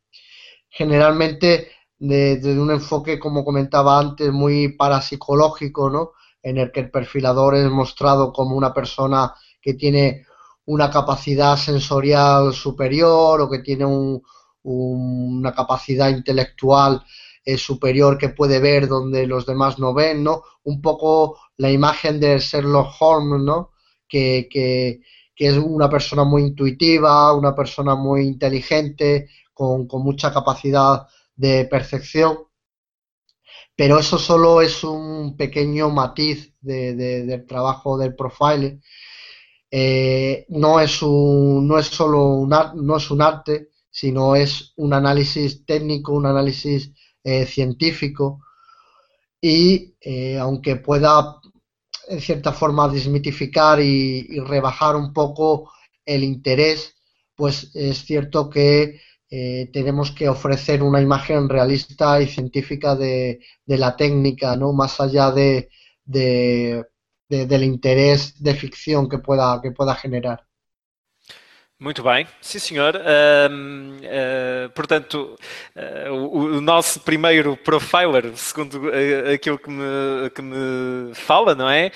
generalmente desde un enfoque, como comentaba antes, muy parapsicológico, ¿no? en el que el perfilador es mostrado como una persona que tiene una capacidad sensorial superior o que tiene una capacidad intelectual superior que puede ver donde los demás no ven, ¿no? Un poco la imagen de Sherlock Holmes, ¿no? Que, que, es una persona muy intuitiva, una persona muy inteligente, con, mucha capacidad de percepción. Pero eso solo es un pequeño matiz del trabajo del profile. Eh, no, es un, no es solo un, no es un arte, sino es un análisis técnico, un análisis eh, científico y eh, aunque pueda en cierta forma desmitificar y, rebajar un poco el interés, pues es cierto que eh, tenemos que ofrecer una imagen realista y científica de, la técnica, ¿no? Más allá de, del interés de ficción que pueda, que pueda generar. Muito bem, sim senhor. uh, portanto, uh, o, o, nosso primeiro profiler, segundo uh, aquilo que me, que me fala, não é?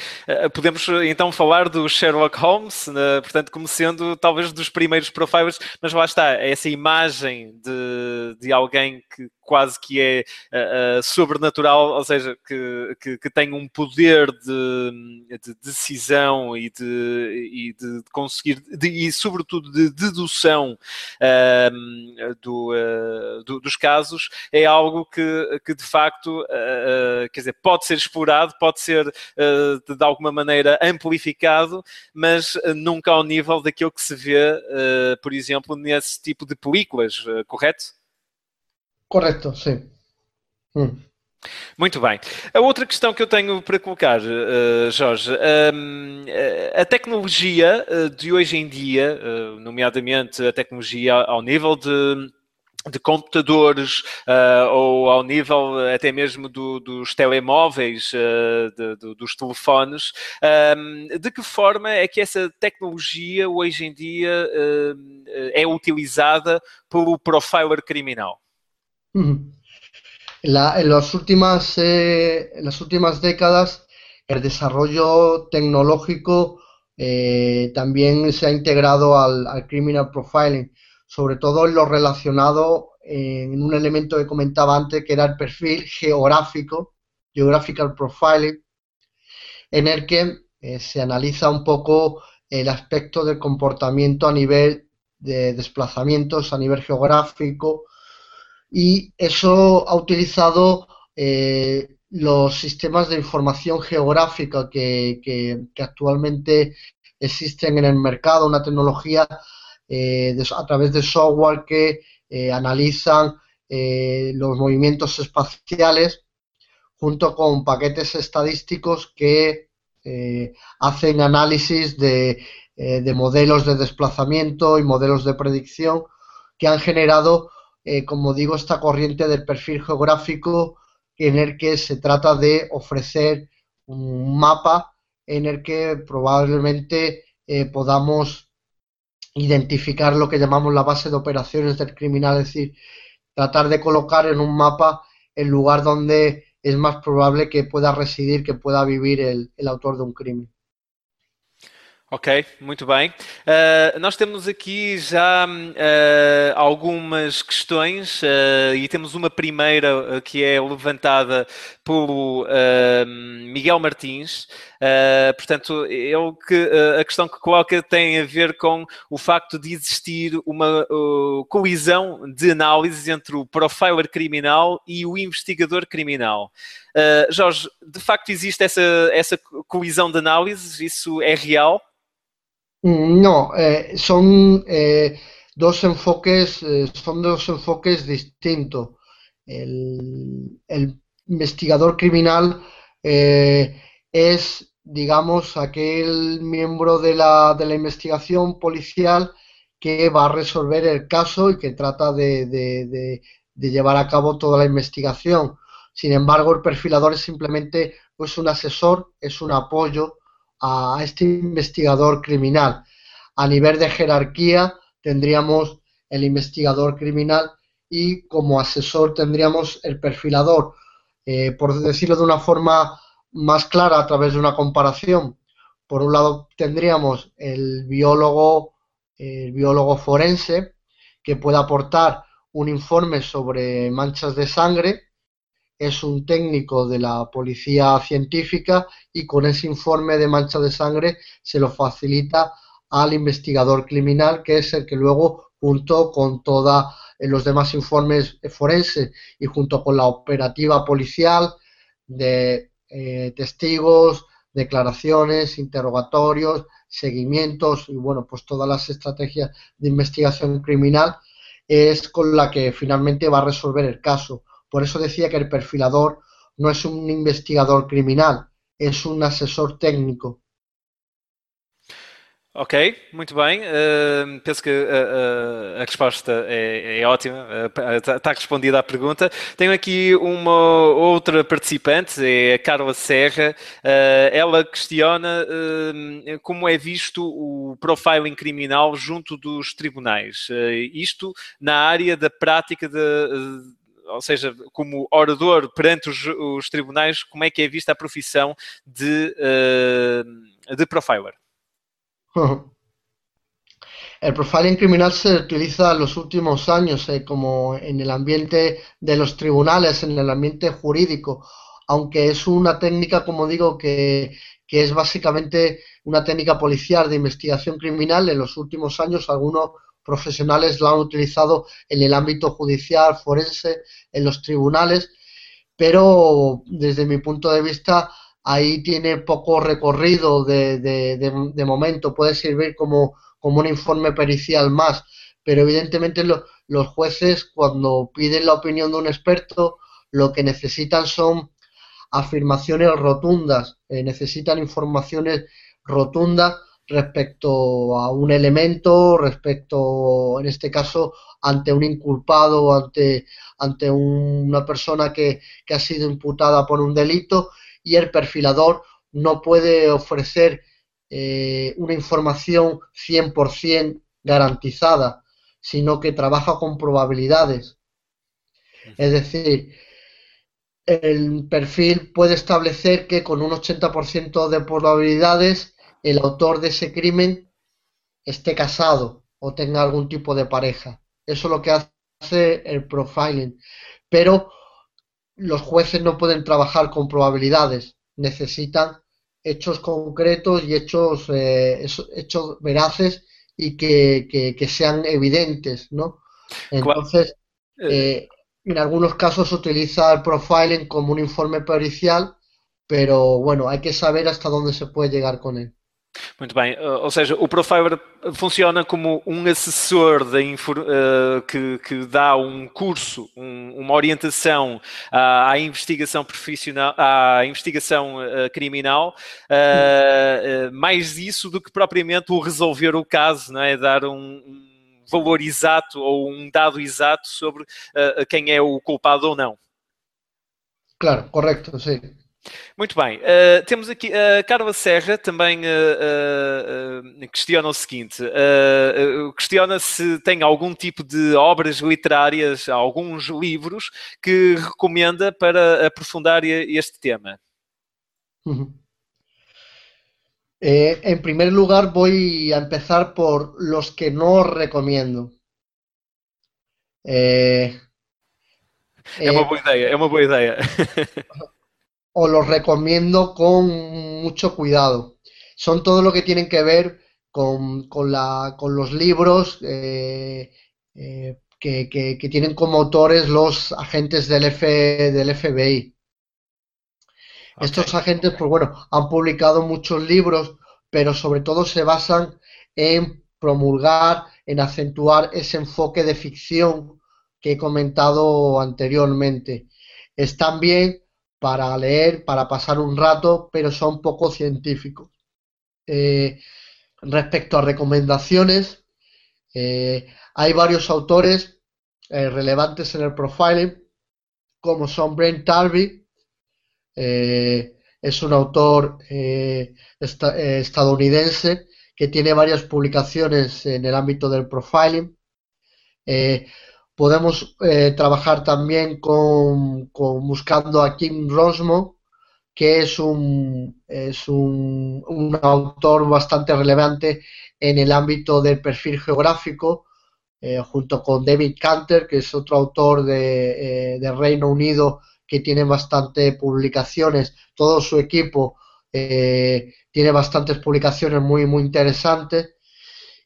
podemos então falar do Sherlock Holmes, portanto, como sendo talvez dos primeiros profilers, mas lá está, essa imagem de, de alguém que quase que é uh, sobrenatural, ou seja, que, que, que tem um poder de, de decisão e de, e de conseguir, de, e sobretudo de dedução uh, do, uh, do, dos casos, é algo que, que de facto, quer dizer, pode ser explorado, pode ser de, de, alguma maneira amplificado, mas nunca ao nível daquilo que se vê, por exemplo, nesse tipo de películas, correto? Correto, sim. Hum. Muito bem. A outra questão que eu tenho para colocar, uh, Jorge, um, eh, a tecnologia eh, de hoje em dia, nomeadamente a tecnologia ao nível de de computadores ou ao nível até mesmo do, dos telemóveis, dos telefones, um, de que forma é que essa tecnologia hoje em dia uh, é utilizada pelo profiler criminal? En, las últimas, eh, en las últimas décadas, el desarrollo tecnológico eh, también se ha integrado al, criminal profiling, sobre todo en lo relacionado en un elemento que comentaba antes, que era el perfil geográfico, geographical profiling, en el que eh, se analiza un poco el aspecto del comportamiento a nivel de desplazamientos, a nivel geográfico, y eso ha utilizado eh, los sistemas de información geográfica que, actualmente existen en el mercado, una tecnología eh, a través de software que eh, analizan los movimientos espaciales junto con paquetes estadísticos que hacen análisis de, de modelos de desplazamiento y modelos de predicción que han generado eh, como digo, esta corriente del perfil geográfico en el que se trata de ofrecer un mapa en el que probablemente eh, podamos identificar lo que llamamos la base de operaciones del criminal, es decir, tratar de colocar en un mapa el lugar donde es más probable que pueda residir, que pueda vivir el autor de un crimen. Ok, muito bem. Uh, nós temos aqui já uh, algumas questões uh, e temos uma primeira que é levantada pelo Miguel Martins. portanto, ele que, a questão que coloca tem a ver com o facto de existir uma colisão de análises entre o profiler criminal e o investigador criminal. Jorge, de facto existe essa, essa colisão de análises? Isso é real? Mm, no, eh, son eh, dos enfoques, eh, son dos enfoques distintos. El, investigador criminal es, digamos, aquel miembro de la, de la, investigación policial que va a resolver el caso y que trata de, de, llevar a cabo toda la investigación. Sin embargo, el perfilador es simplemente pues, un asesor, es un apoyo a este investigador criminal. A nivel de jerarquía tendríamos el investigador criminal y como asesor tendríamos el perfilador. Eh, por decirlo de una forma más clara a través de una comparación, por un lado tendríamos el biólogo, el biólogo forense que puede aportar un informe sobre manchas de sangre es un técnico de la policía científica y con ese informe de mancha de sangre se lo facilita al investigador criminal, que es el que luego, junto con todos eh, los demás informes forenses y junto con la operativa policial de eh, testigos, declaraciones, interrogatorios, seguimientos y bueno, pues todas las estrategias de investigación criminal es con la que finalmente va a resolver el caso. Por eso decía que el perfilador no es un investigador criminal, es un asesor técnico. Ok, muito bem. Uh, penso que uh, uh, a resposta é, é ótima, está, está respondida à pergunta. Tenho aqui uma outra participante, é a Carla Serra. ela questiona como é visto o profiling criminal junto dos tribunais. isto na área da prática de ou seja, como orador perante os, os, tribunais, como é que é vista a profissão de, uh, de profiler? <laughs> El profiling criminal se utiliza en los últimos años eh, como en el ambiente de los tribunales, en el ambiente jurídico, aunque es una técnica, como digo, que, que es básicamente una técnica policial de investigación criminal. En los últimos años algunos profesionales lo han utilizado en el ámbito judicial, forense, en los tribunales, pero desde mi punto de vista ahí tiene poco recorrido de, de, momento, puede servir como, como, un informe pericial más, pero evidentemente los jueces cuando piden la opinión de un experto lo que necesitan son afirmaciones rotundas, eh, necesitan informaciones rotundas respecto a un elemento, respecto, en este caso, ante un inculpado, ante, ante una persona que, ha sido imputada por un delito y el perfilador no puede ofrecer eh, una información 100% garantizada, sino que trabaja con probabilidades. Es decir, el perfil puede establecer que con un 80% de probabilidades el autor de ese crimen esté casado o tenga algún tipo de pareja. Eso es lo que hace el profiling. Pero los jueces no pueden trabajar con probabilidades, necesitan hechos concretos y hechos, eh, hechos veraces y que, sean evidentes, ¿no? Entonces, eh, en algunos casos se utiliza el profiling como un informe pericial, pero bueno, hay que saber hasta dónde se puede llegar con él. Muito bem, eh, ou seja, o Profiler funciona como um assessor de, uh, que, que, dá um curso, um, uma orientação à, à, investigação profissional, à investigação uh, criminal, uh, mais isso do que propriamente o resolver o caso, não é? Dar um, um valor exato ou um dado exato sobre quem é o culpado ou não. Claro, correto, sim. Muito bem. Uh, temos aqui a uh, Carla Serra também uh, questiona o seguinte: questiona se tem algum tipo de obras literárias, alguns livros que recomenda para aprofundar este tema. Uhum. Eh, en primer lugar, voy a empezar por los que no recomiendo. Eh, é uma boa ideia, é uma boa ideia. <laughs> os los recomiendo con mucho cuidado. Son todo lo que tienen que ver con, la, con los libros eh, eh, que, tienen como autores los agentes del, F, del FBI. Estos agentes, pues bueno, han publicado muchos libros, pero sobre todo se basan en promulgar, en acentuar ese enfoque de ficción que he comentado anteriormente. Están bien para leer, para pasar un rato, pero son poco científicos. Eh, respecto a recomendaciones, eh, hay varios autores eh, relevantes en el profiling, como son Brent Tarby, es un autor estadounidense que tiene varias publicaciones en el ámbito del profiling. Podemos eh, trabajar también con, buscando a Kim Rosmo, que es un, es un, autor bastante relevante en el ámbito del perfil geográfico, eh, junto con David Canter, que es otro autor de, eh, Reino Unido que tiene bastantes publicaciones, todo su equipo tiene bastantes publicaciones muy, muy interesantes.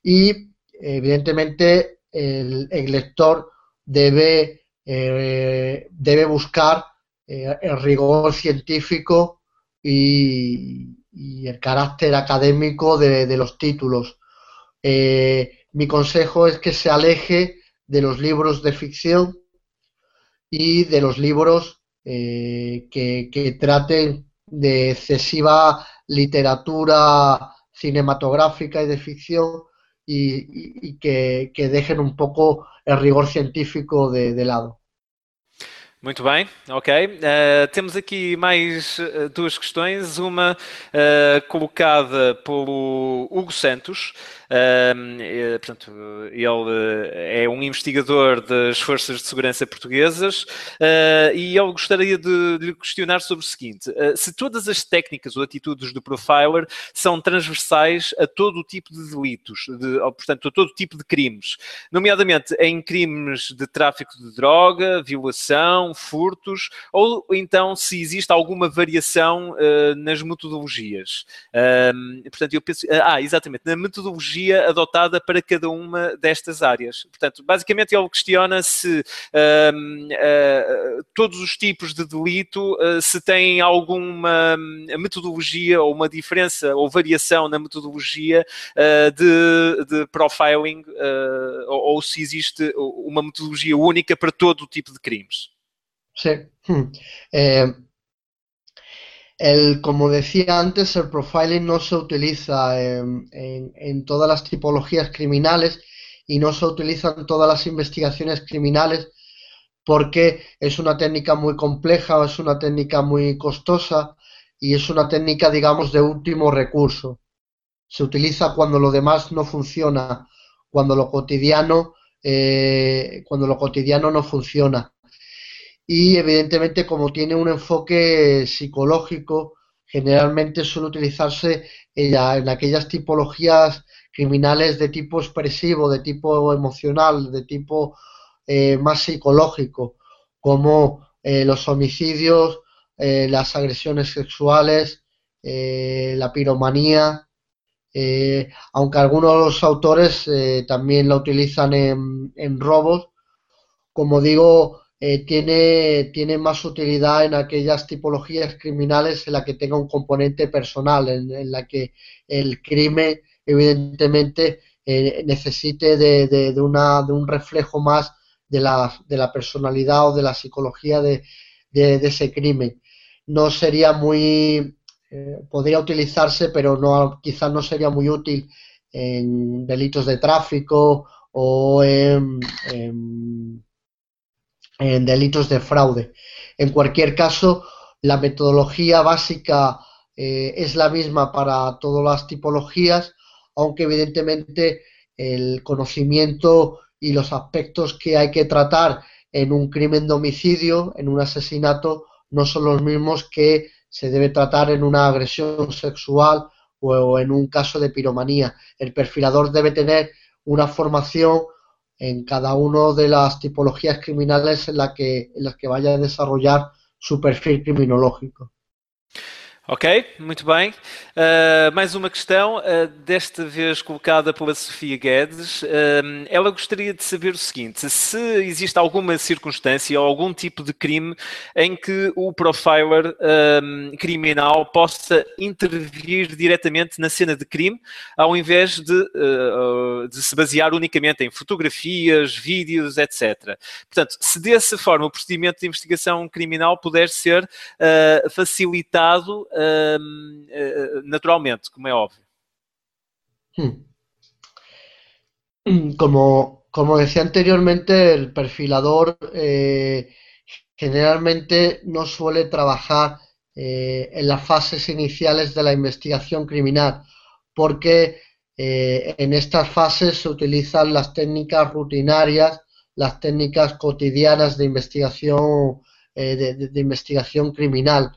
Y evidentemente el, el lector debe, eh, debe buscar eh, el rigor científico y, el carácter académico de, los títulos. Eh, mi consejo es que se aleje de los libros de ficción y de los libros que, que traten de excesiva literatura cinematográfica y de ficción y, que, dejen un poco el rigor científico de lado. Muito bem, ok. Uh, temos aqui mais uh, duas questões. Uma uh, colocada pelo Hugo Santos. Portanto, ele é um investigador das Forças de Segurança Portuguesas e ele gostaria de, lhe questionar sobre o seguinte: se todas as técnicas ou atitudes do profiler são transversais a todo tipo de delitos, de, ou, portanto, a todo tipo de crimes, nomeadamente em crimes de tráfico de droga, violação, furtos, ou então se existe alguma variação nas metodologias. Portanto, eu penso. Ah, exatamente, na metodologia adotada para cada uma destas áreas. Portanto, basicamente ele questiona se uh, todos os tipos de delito uh, se têm alguma metodologia ou uma diferença ou variação na metodologia de, de, profiling ou, ou se existe uma metodologia única para todo o tipo de crimes. Sí. Hmm. Eh, el, como decía antes, el profiling no se utiliza en, todas las tipologías criminales y no se utiliza en todas las investigaciones criminales porque es una técnica muy compleja, es una técnica muy costosa y es una técnica, digamos, de último recurso. Se utiliza cuando lo demás no funciona, cuando lo cotidiano, eh, cuando lo cotidiano no funciona y evidentemente como tiene un enfoque psicológico, generalmente suele utilizarse en, aquellas tipologías criminales de tipo expresivo, de tipo emocional, de tipo eh, más psicológico, como eh, los homicidios, eh, las agresiones sexuales, la piromanía, aunque algunos autores también la utilizan en, en robos. Como digo, eh, tiene, tiene más utilidad en aquellas tipologías criminales en la que tenga un componente personal, en, la que el crimen evidentemente eh, necesite de, de, una, de un reflejo más de la, de la personalidad o de la psicología de, de ese crimen. No sería muy, eh, podría utilizarse, pero no, quizás no sería muy útil en delitos de tráfico o en delitos de fraude. En cualquier caso, la metodología básica eh, es la misma para todas las tipologías, aunque evidentemente el conocimiento y los aspectos que hay que tratar en un crimen de homicidio, en un asesinato, no son los mismos que se debe tratar en una agresión sexual o en un caso de piromanía. El perfilador debe tener una formación en cada una de las tipologías criminales en, la que, en las que vaya a desarrollar su perfil criminológico. Ok, muito bem. Uh, mais uma questão, uh, desta vez colocada pela Sofia Guedes. Uh, ela gostaria de saber o seguinte: se existe alguma circunstância ou algum tipo de crime em que o profiler criminal possa intervir diretamente na cena de crime, ao invés de, de se basear unicamente em fotografias, vídeos, etc. Portanto, se dessa forma o procedimento de investigação criminal puder ser facilitado naturalmente, como é óbvio. Hmm. Como, como decía anteriormente, el perfilador eh, generalmente no suele trabajar eh, en las fases iniciales de la investigación criminal, porque eh, en estas fases se utilizan las técnicas rutinarias, las técnicas cotidianas de investigación, de, investigación criminal.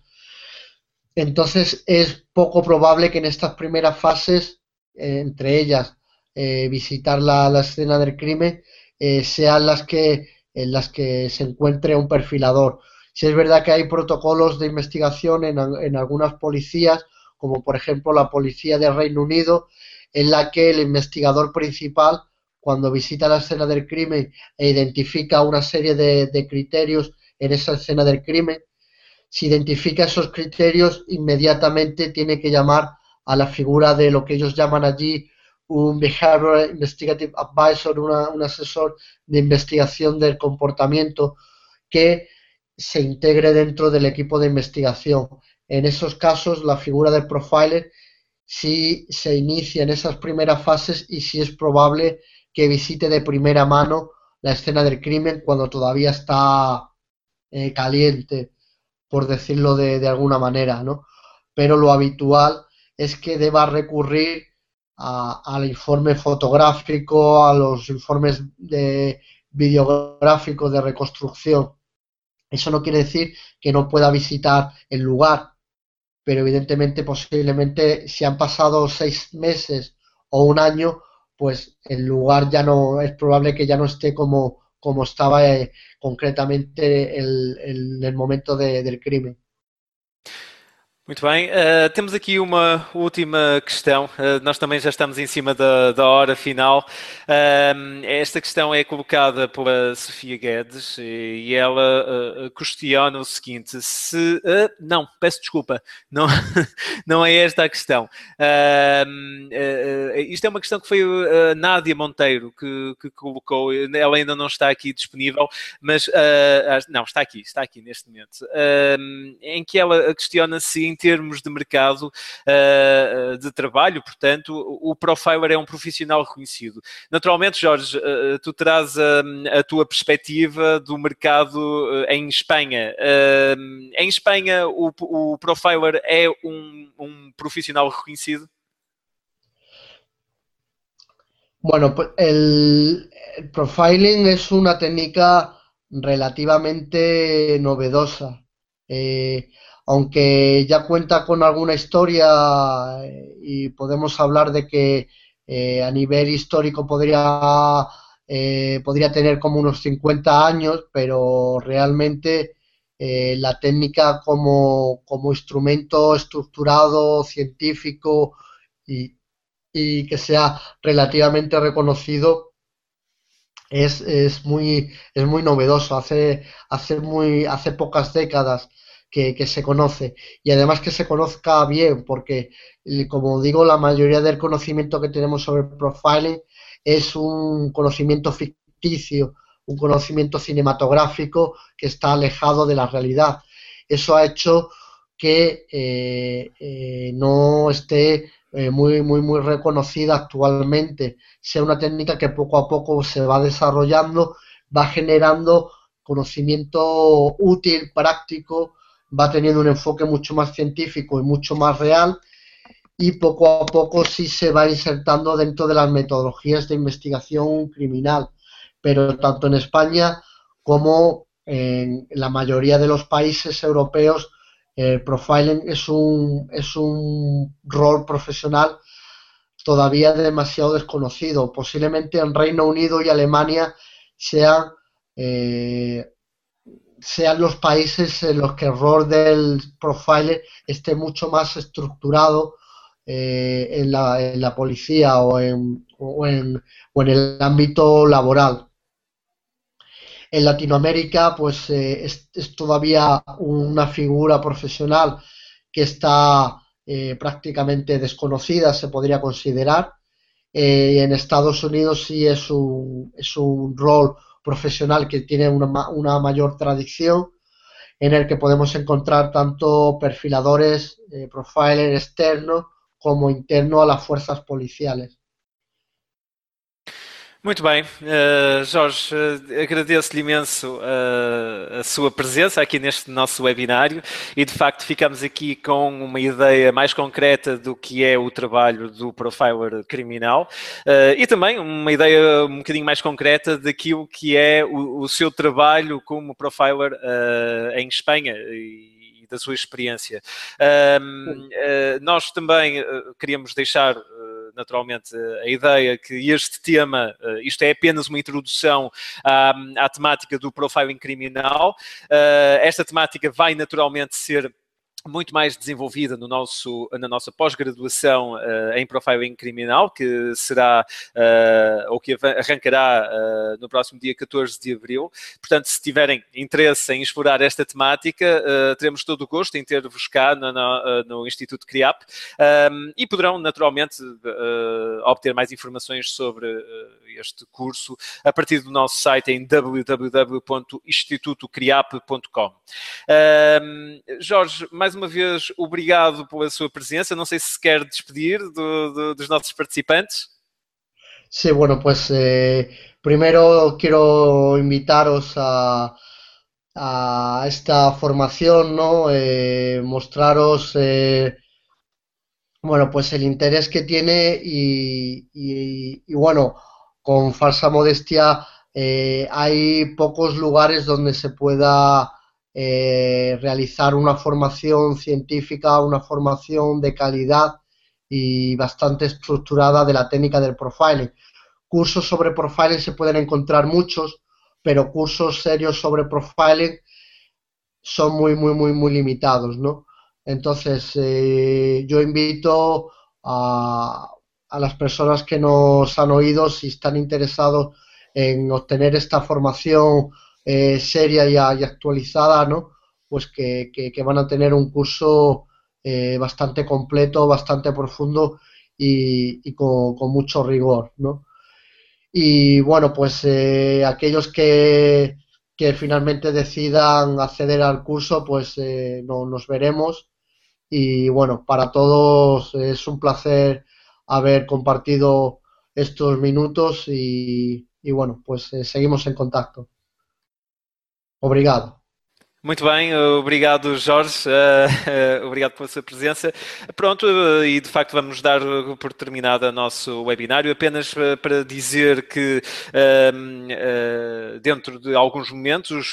Entonces es poco probable que en estas primeras fases, eh, entre ellas eh, visitar la, escena del crimen, eh, sean las que en las que se encuentre un perfilador. Si es verdad que hay protocolos de investigación en, en algunas policías, como por ejemplo la policía del Reino Unido, en la que el investigador principal, cuando visita la escena del crimen e identifica una serie de criterios en esa escena del crimen, si identifica esos criterios, inmediatamente tiene que llamar a la figura de lo que ellos llaman allí un Behavioral Investigative Advisor, un asesor de investigación del comportamiento que se integre dentro del equipo de investigación. En esos casos, la figura del profiler sí se inicia en esas primeras fases y sí es probable que visite de primera mano la escena del crimen cuando todavía está eh, caliente por decirlo de, alguna manera, ¿no? Pero lo habitual es que deba recurrir al informe fotográfico, a los informes de videográficos de reconstrucción. Eso no quiere decir que no pueda visitar el lugar, pero evidentemente posiblemente si han pasado seis meses o un año, pues el lugar ya no es probable que ya no esté como como estaba eh, concretamente el, el, el momento de, del crimen. Muito bem, uh, temos aqui uma última questão. Uh, nós também já estamos em cima da, da hora final. Uh, esta questão é colocada pela Sofia Guedes e ela questiona o seguinte: se. não, peço desculpa, não, <laughs> não é esta a questão. isto é uma questão que foi a Nádia Monteiro que, que, colocou. Ela ainda não está aqui disponível, mas. não, está aqui, está aqui neste momento. em que ela questiona se termos de mercado uh, de trabalho, portanto, o profiler é um profissional reconhecido. Naturalmente, Jorge, uh, tu terás a, a, tua perspectiva do mercado uh, em Espanha. em Espanha, o, o profiler é um, um profissional reconhecido? Bueno, el, el, profiling es una técnica relativamente novedosa. Eh, aunque ya cuenta con alguna historia eh, y podemos hablar de que eh, a nivel histórico podría, eh, podría tener como unos 50 años, pero realmente la técnica como, instrumento estructurado, científico y, que sea relativamente reconocido es, muy, es muy novedoso. Hace, hace, muy, hace pocas décadas que, se conoce y además que se conozca bien porque, como digo, la mayoría del conocimiento que tenemos sobre profiling es un conocimiento ficticio un conocimiento cinematográfico que está alejado de la realidad. Eso ha hecho que eh, eh, no esté eh, muy, muy, muy reconocida actualmente. Sea una técnica que poco a poco se va desarrollando, va generando conocimiento útil, práctico, va teniendo un enfoque mucho más científico y mucho más real y poco a poco sí se va insertando dentro de las metodologías de investigación criminal pero tanto en España como en la mayoría de los países europeos, el profiling es un, es un rol profesional todavía demasiado desconocido. Posiblemente en Reino Unido y Alemania sean, eh, sean los países en los que el rol del profiler esté mucho más estructurado eh, en, la, en, la, policía o en, o en, o en el ámbito laboral. En Latinoamérica, pues eh, es, todavía una figura profesional que está eh, prácticamente desconocida, se podría considerar. En Estados Unidos sí es un, es un rol profesional que tiene una, una, mayor tradición, en el que podemos encontrar tanto perfiladores, profiler externos, como interno a las fuerzas policiales. Muito bem, uh, Jorge, uh, agradeço-lhe imenso uh, a sua presença aqui neste nosso webinário e de facto ficamos aqui com uma ideia mais concreta do que é o trabalho do profiler criminal e também uma ideia um bocadinho mais concreta daquilo que é o, o seu trabalho como profiler em Espanha. E, da sua experiência. nós também queríamos deixar naturalmente a ideia que este tema, eh, isto é apenas uma introdução à, à temática do profiling criminal. Eh, esta temática vai naturalmente ser muito mais desenvolvida no nosso, na nossa pós-graduação uh, em profiling criminal, que será uh, ou que arrancará uh, no próximo dia 14 de abril. Portanto, se tiverem interesse em explorar esta temática, teremos todo o gosto em ter-vos cá no, no, no, Instituto CRIAP um, e poderão naturalmente obter mais informações sobre este curso a partir do nosso site em www.institutocriap.com. Um, Jorge, mais mais uma vez, obrigado pela sua presencia. No sé si se quer despedir de do, dos nossos participantes. Sí, bueno, pues eh, primero quiero invitaros a, a esta formación, ¿no? Eh, mostraros, eh, bueno, pues el interés que tiene y, y bueno, con falsa modestia, hay pocos lugares donde se pueda eh, realizar una formación científica, una formación de calidad y bastante estructurada de la técnica del profiling. Cursos sobre profiling se pueden encontrar muchos, pero cursos serios sobre profiling son muy, muy, muy, muy limitados, ¿no? Entonces, eh, yo invito a, a las personas que nos han oído, si están interesados en obtener esta formación eh, seria y, actualizada, ¿no? Pues que, van a tener un curso eh, bastante completo, bastante profundo y, con, mucho rigor, ¿no? Y bueno, pues eh, aquellos que, finalmente decidan acceder al curso, pues no, nos veremos. Y bueno, para todos es un placer haber compartido estos minutos y, y bueno, pues seguimos en contacto. Obrigado. Muito bem, obrigado Jorge, uh, uh, obrigado pela sua presença. Pronto, uh, e de facto vamos dar por terminado o nosso webinário, apenas para dizer que ehm, dentro de alguns momentos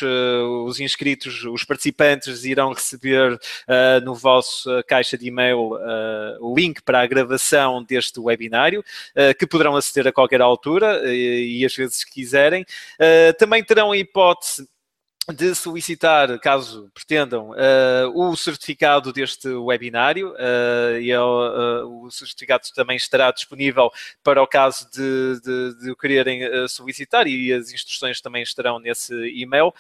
os inscritos, os participantes irão receber no vosso caixa de e-mail o link para a gravação deste webinário, que poderão aceder a qualquer altura e, e às vezes quiserem. também terão a hipótese de solicitar, caso pretendam, uh, o certificado deste webinário uh, e uh, o certificado também estará disponível para o caso de, de, de o quererem solicitar e as instruções também estarão nesse e-mail.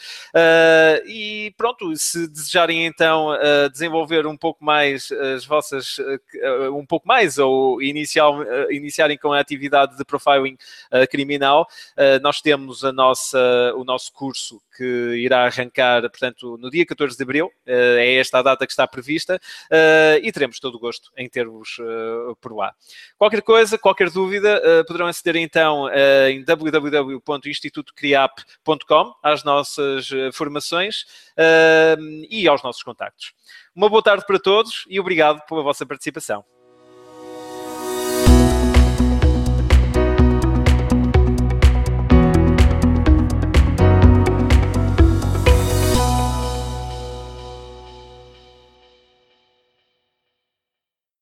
e pronto, se desejarem então desenvolver um pouco mais as vossas, um pouco mais ou inicial, iniciarem com a atividade de profiling criminal, nós temos a nossa, o nosso curso que irá arrancar, portanto, no dia 14 de abril, eh, é esta a data que está prevista, eh, e teremos todo o gosto em ter-vos eh, por lá. Qualquer coisa, qualquer dúvida, poderão aceder então em www.institutocriap.com às nossas formações e aos nossos contactos. Uma boa tarde para todos e obrigado pela vossa participação.